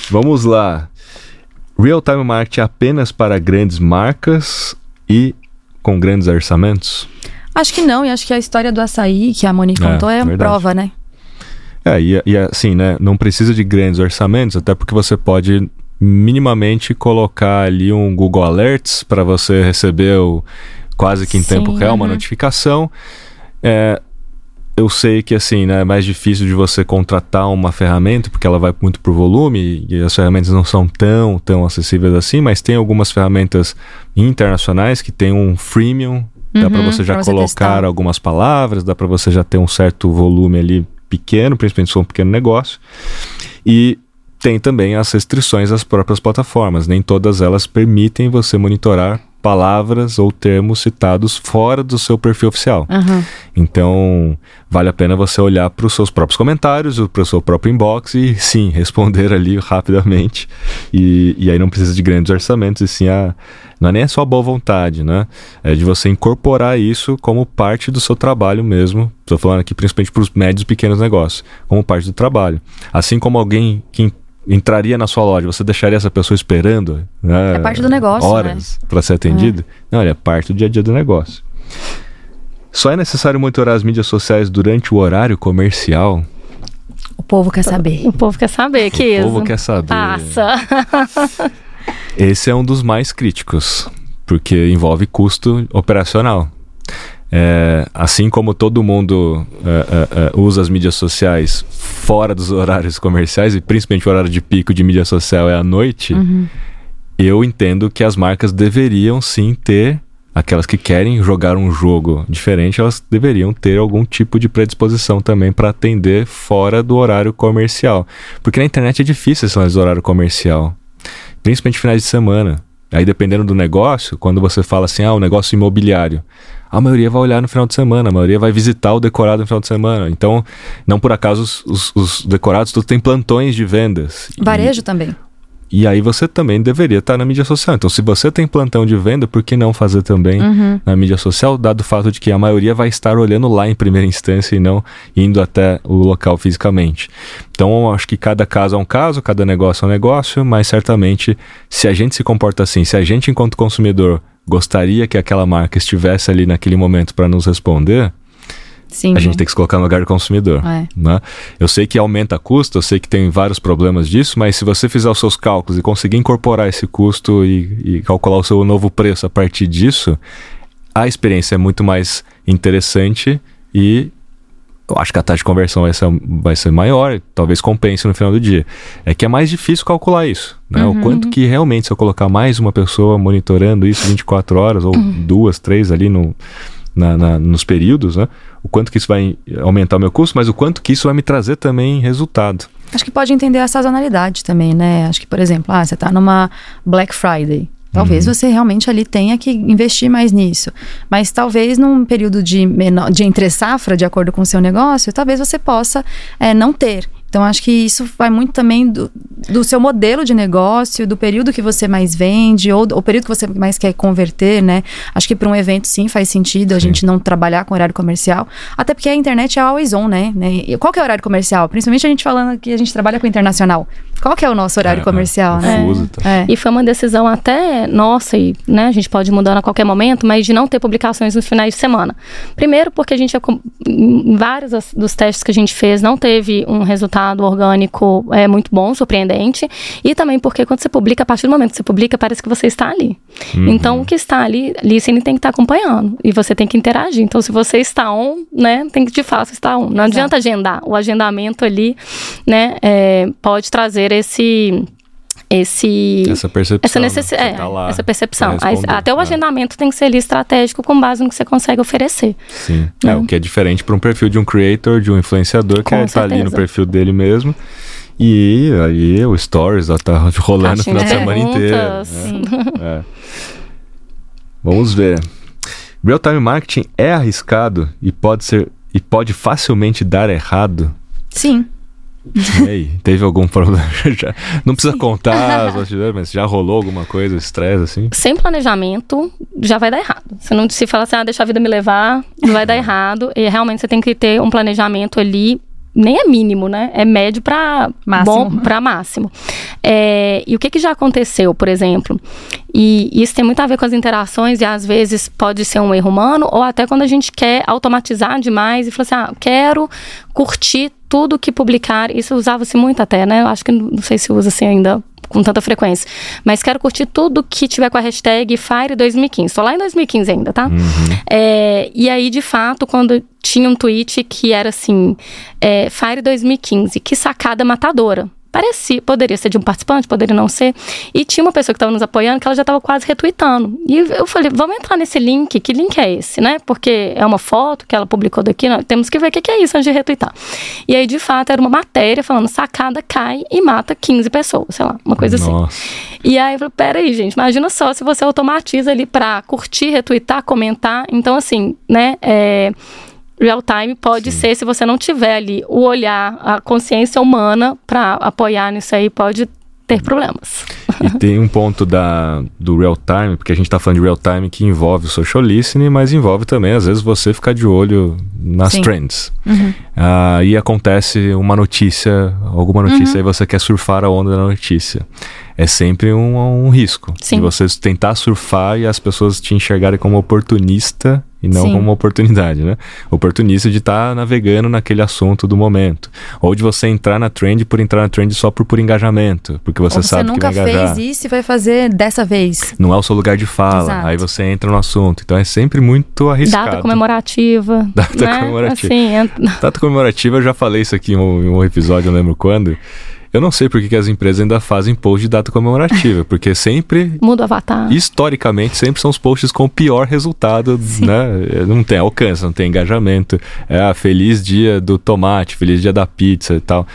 Vamos lá. Real-time marketing apenas para grandes marcas e com grandes orçamentos? Acho que não, e acho que a história do açaí que a Monique é, contou é verdade. prova, né? É, e, e assim, né? Não precisa de grandes orçamentos, até porque você pode minimamente colocar ali um Google Alerts para você receber o, quase que em Sim, tempo real uma notificação. É, eu sei que assim, né, é mais difícil de você contratar uma ferramenta porque ela vai muito por volume e as ferramentas não são tão, tão acessíveis assim, mas tem algumas ferramentas internacionais que tem um freemium, dá uhum, para você já você colocar testar. algumas palavras, dá para você já ter um certo volume ali pequeno, principalmente se for um pequeno negócio. E tem também as restrições das próprias plataformas, nem todas elas permitem você monitorar palavras ou termos citados fora do seu perfil oficial. Uhum. Então, vale a pena você olhar para os seus próprios comentários, para o seu próprio inbox e sim, responder ali rapidamente. E, e aí não precisa de grandes orçamentos, e sim a. Não é nem a sua boa vontade, né? É de você incorporar isso como parte do seu trabalho mesmo. Estou falando aqui principalmente para os médios e pequenos negócios, como parte do trabalho. Assim como alguém que entraria na sua loja, você deixaria essa pessoa esperando? Né, é parte do negócio. Horas né? para ser atendido? É. Não, é parte do dia a dia do negócio. Só é necessário monitorar as mídias sociais durante o horário comercial? O povo quer saber. O povo quer saber, que isso. O povo quer saber. Passa. Esse é um dos mais críticos, porque envolve custo operacional. É, assim como todo mundo é, é, é, usa as mídias sociais fora dos horários comerciais, e principalmente o horário de pico de mídia social é à noite, uhum. eu entendo que as marcas deveriam sim ter, aquelas que querem jogar um jogo diferente, elas deveriam ter algum tipo de predisposição também para atender fora do horário comercial. Porque na internet é difícil esse horário comercial, principalmente finais de semana. Aí dependendo do negócio, quando você fala assim, ah, o negócio imobiliário a maioria vai olhar no final de semana, a maioria vai visitar o decorado no final de semana. Então, não por acaso os, os, os decorados todos têm plantões de vendas. Varejo e, também. E aí você também deveria estar na mídia social. Então, se você tem plantão de venda, por que não fazer também uhum. na mídia social, dado o fato de que a maioria vai estar olhando lá em primeira instância e não indo até o local fisicamente. Então, acho que cada caso é um caso, cada negócio é um negócio, mas certamente, se a gente se comporta assim, se a gente, enquanto consumidor, gostaria que aquela marca estivesse ali naquele momento para nos responder, Sim, a gente tem que se colocar no lugar do consumidor. É. Né? Eu sei que aumenta custo, eu sei que tem vários problemas disso, mas se você fizer os seus cálculos e conseguir incorporar esse custo e, e calcular o seu novo preço a partir disso, a experiência é muito mais interessante e eu acho que a taxa de conversão vai ser, vai ser maior, talvez compense no final do dia. É que é mais difícil calcular isso, né? Uhum. O quanto que realmente, se eu colocar mais uma pessoa monitorando isso 24 horas, ou uhum. duas, três ali no, na, na, nos períodos, né? O quanto que isso vai aumentar o meu custo, mas o quanto que isso vai me trazer também resultado. Acho que pode entender a sazonalidade também, né? Acho que, por exemplo, ah, você está numa Black Friday. Talvez uhum. você realmente ali tenha que investir mais nisso. Mas talvez num período de, menor, de entre safra, de acordo com o seu negócio, talvez você possa é, não ter. Então, acho que isso vai muito também do, do seu modelo de negócio, do período que você mais vende, ou o período que você mais quer converter, né? Acho que para um evento, sim, faz sentido a gente não trabalhar com horário comercial. Até porque a internet é always on, né? Qual que é o horário comercial? Principalmente a gente falando que a gente trabalha com internacional. Qual que é o nosso horário é, comercial, é, né? Tá. É. E foi uma decisão até nossa, e né, a gente pode mudar a qualquer momento, mas de não ter publicações nos finais de semana. Primeiro, porque a gente, em vários dos testes que a gente fez, não teve um resultado resultado orgânico é muito bom, surpreendente. E também porque quando você publica, a partir do momento que você publica, parece que você está ali. Uhum. Então, o que está ali, ali você tem que estar acompanhando. E você tem que interagir. Então, se você está on, né, tem que de fato estar on. Não Exato. adianta agendar. O agendamento ali, né, é, pode trazer esse esse essa percepção essa, necess... né? é, tá essa percepção até o né? agendamento tem que ser ali estratégico com base no que você consegue oferecer sim é, né? o que é diferente para um perfil de um creator de um influenciador que está ali no perfil dele mesmo e aí o stories tá rolando no final de semana inteiro né? é. vamos ver real time marketing é arriscado e pode ser e pode facilmente dar errado sim e aí, teve algum problema? já, não precisa Sim. contar, mas já rolou alguma coisa, estresse assim? Sem planejamento, já vai dar errado. Você não se fala assim, ah, deixa a vida me levar, vai dar errado. E realmente você tem que ter um planejamento ali nem é mínimo, né? É médio para máximo. Bom, para máximo. É, e o que, que já aconteceu, por exemplo? E isso tem muito a ver com as interações e às vezes pode ser um erro humano ou até quando a gente quer automatizar demais e falar assim, ah, quero curtir tudo que publicar, isso usava-se muito até, né? Eu acho que não sei se usa assim ainda com tanta frequência. Mas quero curtir tudo que tiver com a hashtag Fire2015. Estou lá em 2015 ainda, tá? Uhum. É, e aí, de fato, quando tinha um tweet que era assim, é, Fire 2015, que sacada matadora. Parecia, poderia ser de um participante, poderia não ser. E tinha uma pessoa que estava nos apoiando que ela já estava quase retweetando. E eu falei, vamos entrar nesse link. Que link é esse, né? Porque é uma foto que ela publicou daqui, temos que ver o que é isso antes de retweetar. E aí, de fato, era uma matéria falando sacada cai e mata 15 pessoas, sei lá, uma coisa assim. Nossa. assim. E aí eu falei, peraí, gente, imagina só se você automatiza ali para curtir, retweetar, comentar. Então, assim, né? É, real time pode Sim. ser se você não tiver ali o olhar, a consciência humana para apoiar nisso aí, pode ter problemas. E tem um ponto da, do real time, porque a gente está falando de real time que envolve o social listening, mas envolve também, às vezes, você ficar de olho nas Sim. trends. Uhum. Ah, e acontece uma notícia, alguma notícia, uhum. e você quer surfar a onda da notícia. É sempre um, um risco. Sim. De você tentar surfar e as pessoas te enxergarem como oportunista e não Sim. como uma oportunidade, né? Oportunista de estar tá navegando naquele assunto do momento. Ou de você entrar na trend por entrar na trend só por, por engajamento, porque você, você sabe que vai engajar. Você nunca fez isso e vai fazer dessa vez. Não é o seu lugar de fala, Exato. aí você entra no assunto. Então é sempre muito arriscado. Data comemorativa. Data né? comemorativa. Assim, entra... Data comemorativa, eu já falei isso aqui em um, em um episódio, eu lembro quando. Eu não sei por que, as empresas ainda fazem post de data comemorativa, porque sempre. Muda o avatar. Historicamente, sempre são os posts com o pior resultado, Sim. né? Não tem alcance, não tem engajamento. É a ah, feliz dia do tomate, feliz dia da pizza e tal.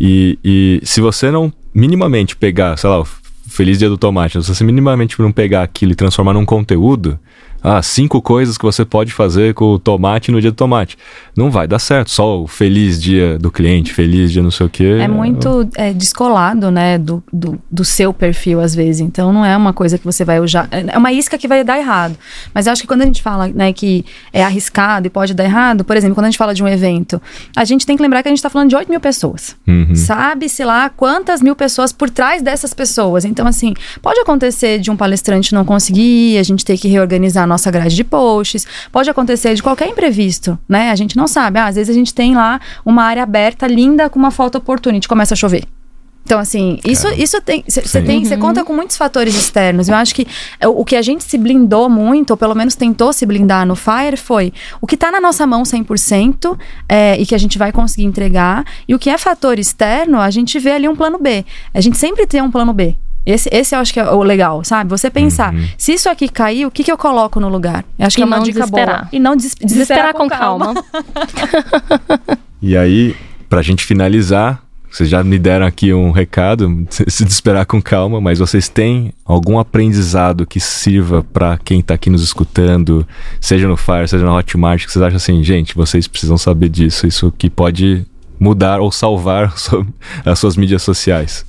E, e se você não minimamente pegar, sei lá, o feliz dia do tomate, se você minimamente não pegar aquilo e transformar num conteúdo, ah, cinco coisas que você pode fazer com o tomate no dia do tomate. Não vai dar certo. Só o feliz dia do cliente, feliz dia não sei o quê. É muito é, descolado, né, do, do, do, seu perfil, às vezes. Então, não é uma coisa que você vai usar. É uma isca que vai dar errado. Mas eu acho que quando a gente fala, né, que é arriscado e pode dar errado, por exemplo, quando a gente fala de um evento, a gente tem que lembrar que a gente está falando de 8 mil pessoas. Uhum. Sabe-se lá quantas mil pessoas por trás dessas pessoas. Então, assim, pode acontecer de um palestrante não conseguir, a gente ter que reorganizar nossa grade de posts. Pode acontecer de qualquer imprevisto, né? A gente não sabe. Ah, às vezes a gente tem lá uma área aberta, linda, com uma foto opportunity, começa a chover. Então, assim, isso, isso tem. Você tem. Você uhum. conta com muitos fatores externos. Eu acho que o que a gente se blindou muito, ou pelo menos tentou se blindar no Fire, foi o que está na nossa mão 100% é, e que a gente vai conseguir entregar. E o que é fator externo, a gente vê ali um plano B. A gente sempre tem um plano B. Esse, esse eu acho que é o legal, sabe? Você pensar, uhum. se isso aqui cair, o que, que eu coloco no lugar? Eu acho e que é uma dica boa. E não des desesperar, desesperar com, com calma. calma. e aí, pra gente finalizar, vocês já me deram aqui um recado, se desesperar com calma, mas vocês têm algum aprendizado que sirva para quem está aqui nos escutando, seja no Fire, seja na Hotmart, que vocês acham assim, gente, vocês precisam saber disso, isso que pode mudar ou salvar as suas mídias sociais?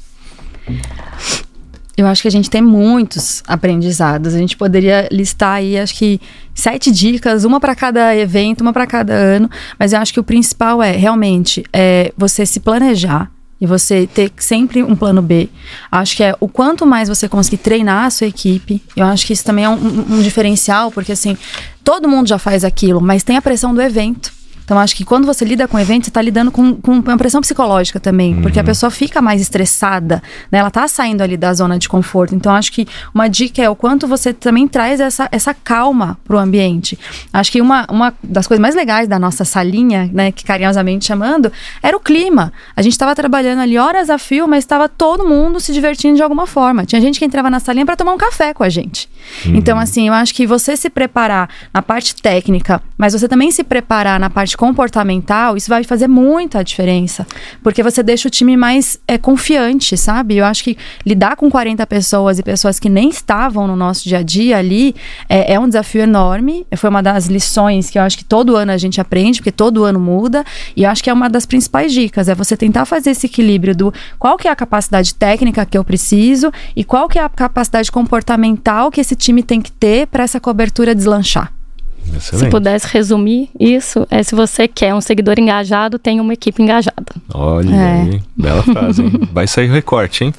Eu acho que a gente tem muitos aprendizados. A gente poderia listar aí, acho que sete dicas, uma para cada evento, uma para cada ano. Mas eu acho que o principal é realmente é você se planejar e você ter sempre um plano B. Acho que é o quanto mais você conseguir treinar a sua equipe. Eu acho que isso também é um, um, um diferencial, porque assim todo mundo já faz aquilo, mas tem a pressão do evento. Então, acho que quando você lida com evento, você está lidando com, com uma pressão psicológica também, uhum. porque a pessoa fica mais estressada, né? Ela está saindo ali da zona de conforto. Então, acho que uma dica é o quanto você também traz essa, essa calma para o ambiente. Acho que uma, uma das coisas mais legais da nossa salinha, né, que carinhosamente chamando, era o clima. A gente estava trabalhando ali horas a fio, mas estava todo mundo se divertindo de alguma forma. Tinha gente que entrava na salinha para tomar um café com a gente. Uhum. Então, assim, eu acho que você se preparar na parte técnica, mas você também se preparar na parte comportamental, isso vai fazer muita diferença. Porque você deixa o time mais é, confiante, sabe? Eu acho que lidar com 40 pessoas e pessoas que nem estavam no nosso dia a dia ali é, é um desafio enorme. Foi uma das lições que eu acho que todo ano a gente aprende, porque todo ano muda. E eu acho que é uma das principais dicas, é você tentar fazer esse equilíbrio do qual que é a capacidade técnica que eu preciso e qual que é a capacidade comportamental que esse time tem que ter para essa cobertura deslanchar. Excelente. Se pudesse resumir isso, é se você quer um seguidor engajado, tem uma equipe engajada. Olha é. aí, bela frase, hein? Vai sair recorte, hein?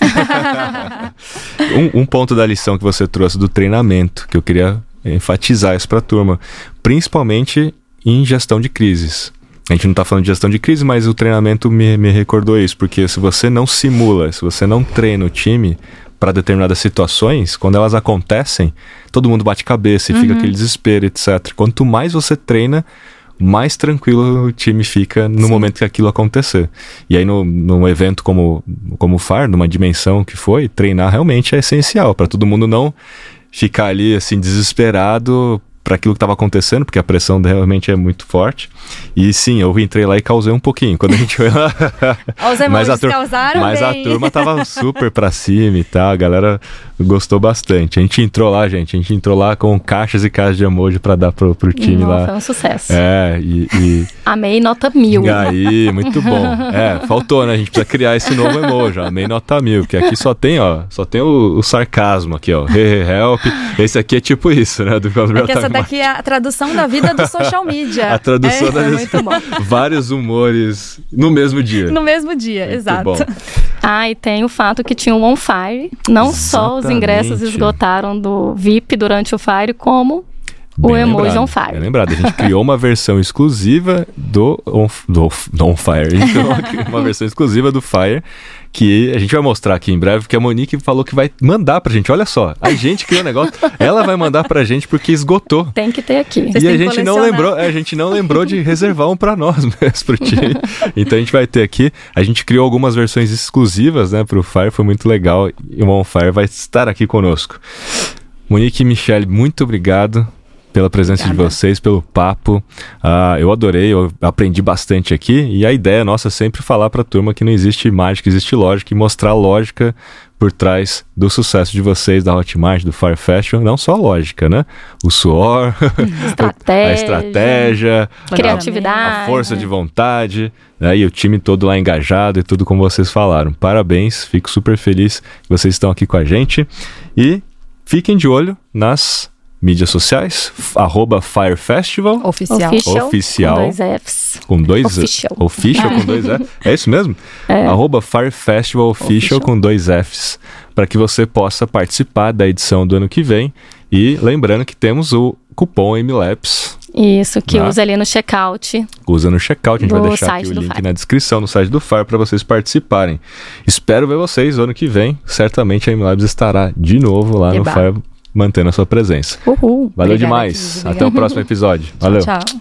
um, um ponto da lição que você trouxe do treinamento, que eu queria enfatizar isso para a turma, principalmente em gestão de crises. a gente não está falando de gestão de crise, mas o treinamento me, me recordou isso, porque se você não simula, se você não treina o time para determinadas situações, quando elas acontecem, todo mundo bate cabeça e uhum. fica aquele desespero, etc. Quanto mais você treina, mais tranquilo o time fica no Sim. momento que aquilo acontecer. E aí, no, num evento como, como o FAR, numa dimensão que foi, treinar realmente é essencial para todo mundo não ficar ali assim desesperado para aquilo que estava acontecendo, porque a pressão realmente é muito forte. E sim, eu entrei lá e causei um pouquinho. Quando a gente foi lá. Os mas a, tur causaram mas bem. a turma tava super pra cima e tal. A galera gostou bastante. A gente entrou lá, gente. A gente entrou lá com caixas e caixas de emoji para dar pro, pro time Não, lá. Foi um sucesso. É, e. e... Amei nota mil. E aí, muito bom. É, faltou, né? A gente precisa criar esse novo emoji. Amei nota mil, porque aqui só tem, ó, só tem o, o sarcasmo aqui, ó. Hey, hey, help. Esse aqui é tipo isso, né? Do é que essa daqui é a tradução da vida do social media. a tradução é, da vida. Muito bom. Vários humores no mesmo dia. No mesmo dia, muito exato. Bom. Ah, e tem o fato que tinha um on fire. Não Exatamente. só os ingressos esgotaram do VIP durante o Fire, como Bem o emoji lembrado, on fire. Bem lembrado, a gente criou uma versão exclusiva do on, do, do on fire. Então, uma versão exclusiva do Fire que a gente vai mostrar aqui em breve, porque a Monique falou que vai mandar pra gente. Olha só, a gente criou um negócio, ela vai mandar pra gente porque esgotou. Tem que ter aqui. Vocês e a gente não lembrou, a gente não lembrou de reservar um para nós mesmo pro time. Então a gente vai ter aqui, a gente criou algumas versões exclusivas, né, pro Fire, foi muito legal e o On Fire vai estar aqui conosco. Monique e Michelle, muito obrigado pela presença Obrigada. de vocês, pelo papo. Uh, eu adorei, eu aprendi bastante aqui. E a ideia nossa é sempre falar para a turma que não existe mágica, existe lógica e mostrar a lógica por trás do sucesso de vocês da Hotmart, do Fire Fashion, não só a lógica, né? O suor, estratégia, a estratégia, criatividade, a força de vontade, né? e o time todo lá engajado e tudo como vocês falaram. Parabéns, fico super feliz que vocês estão aqui com a gente e fiquem de olho nas mídias sociais, arroba Fire Festival. Oficial. Oficial. Oficial. Com dois Fs. Com dois Official. Official com dois Fs. É isso mesmo? É. Arroba Fire Festival Official, Official. com dois Fs. Para que você possa participar da edição do ano que vem. E lembrando que temos o cupom MLAPS. Isso, que né? usa ali no checkout. Usa no checkout, a gente vai deixar aqui o link na descrição no site do Fire para vocês participarem. Espero ver vocês ano que vem. Certamente a MLabs estará de novo lá Eba. no Fire mantendo a sua presença. Uhul. Valeu demais. Até o próximo episódio. Valeu. tchau. tchau.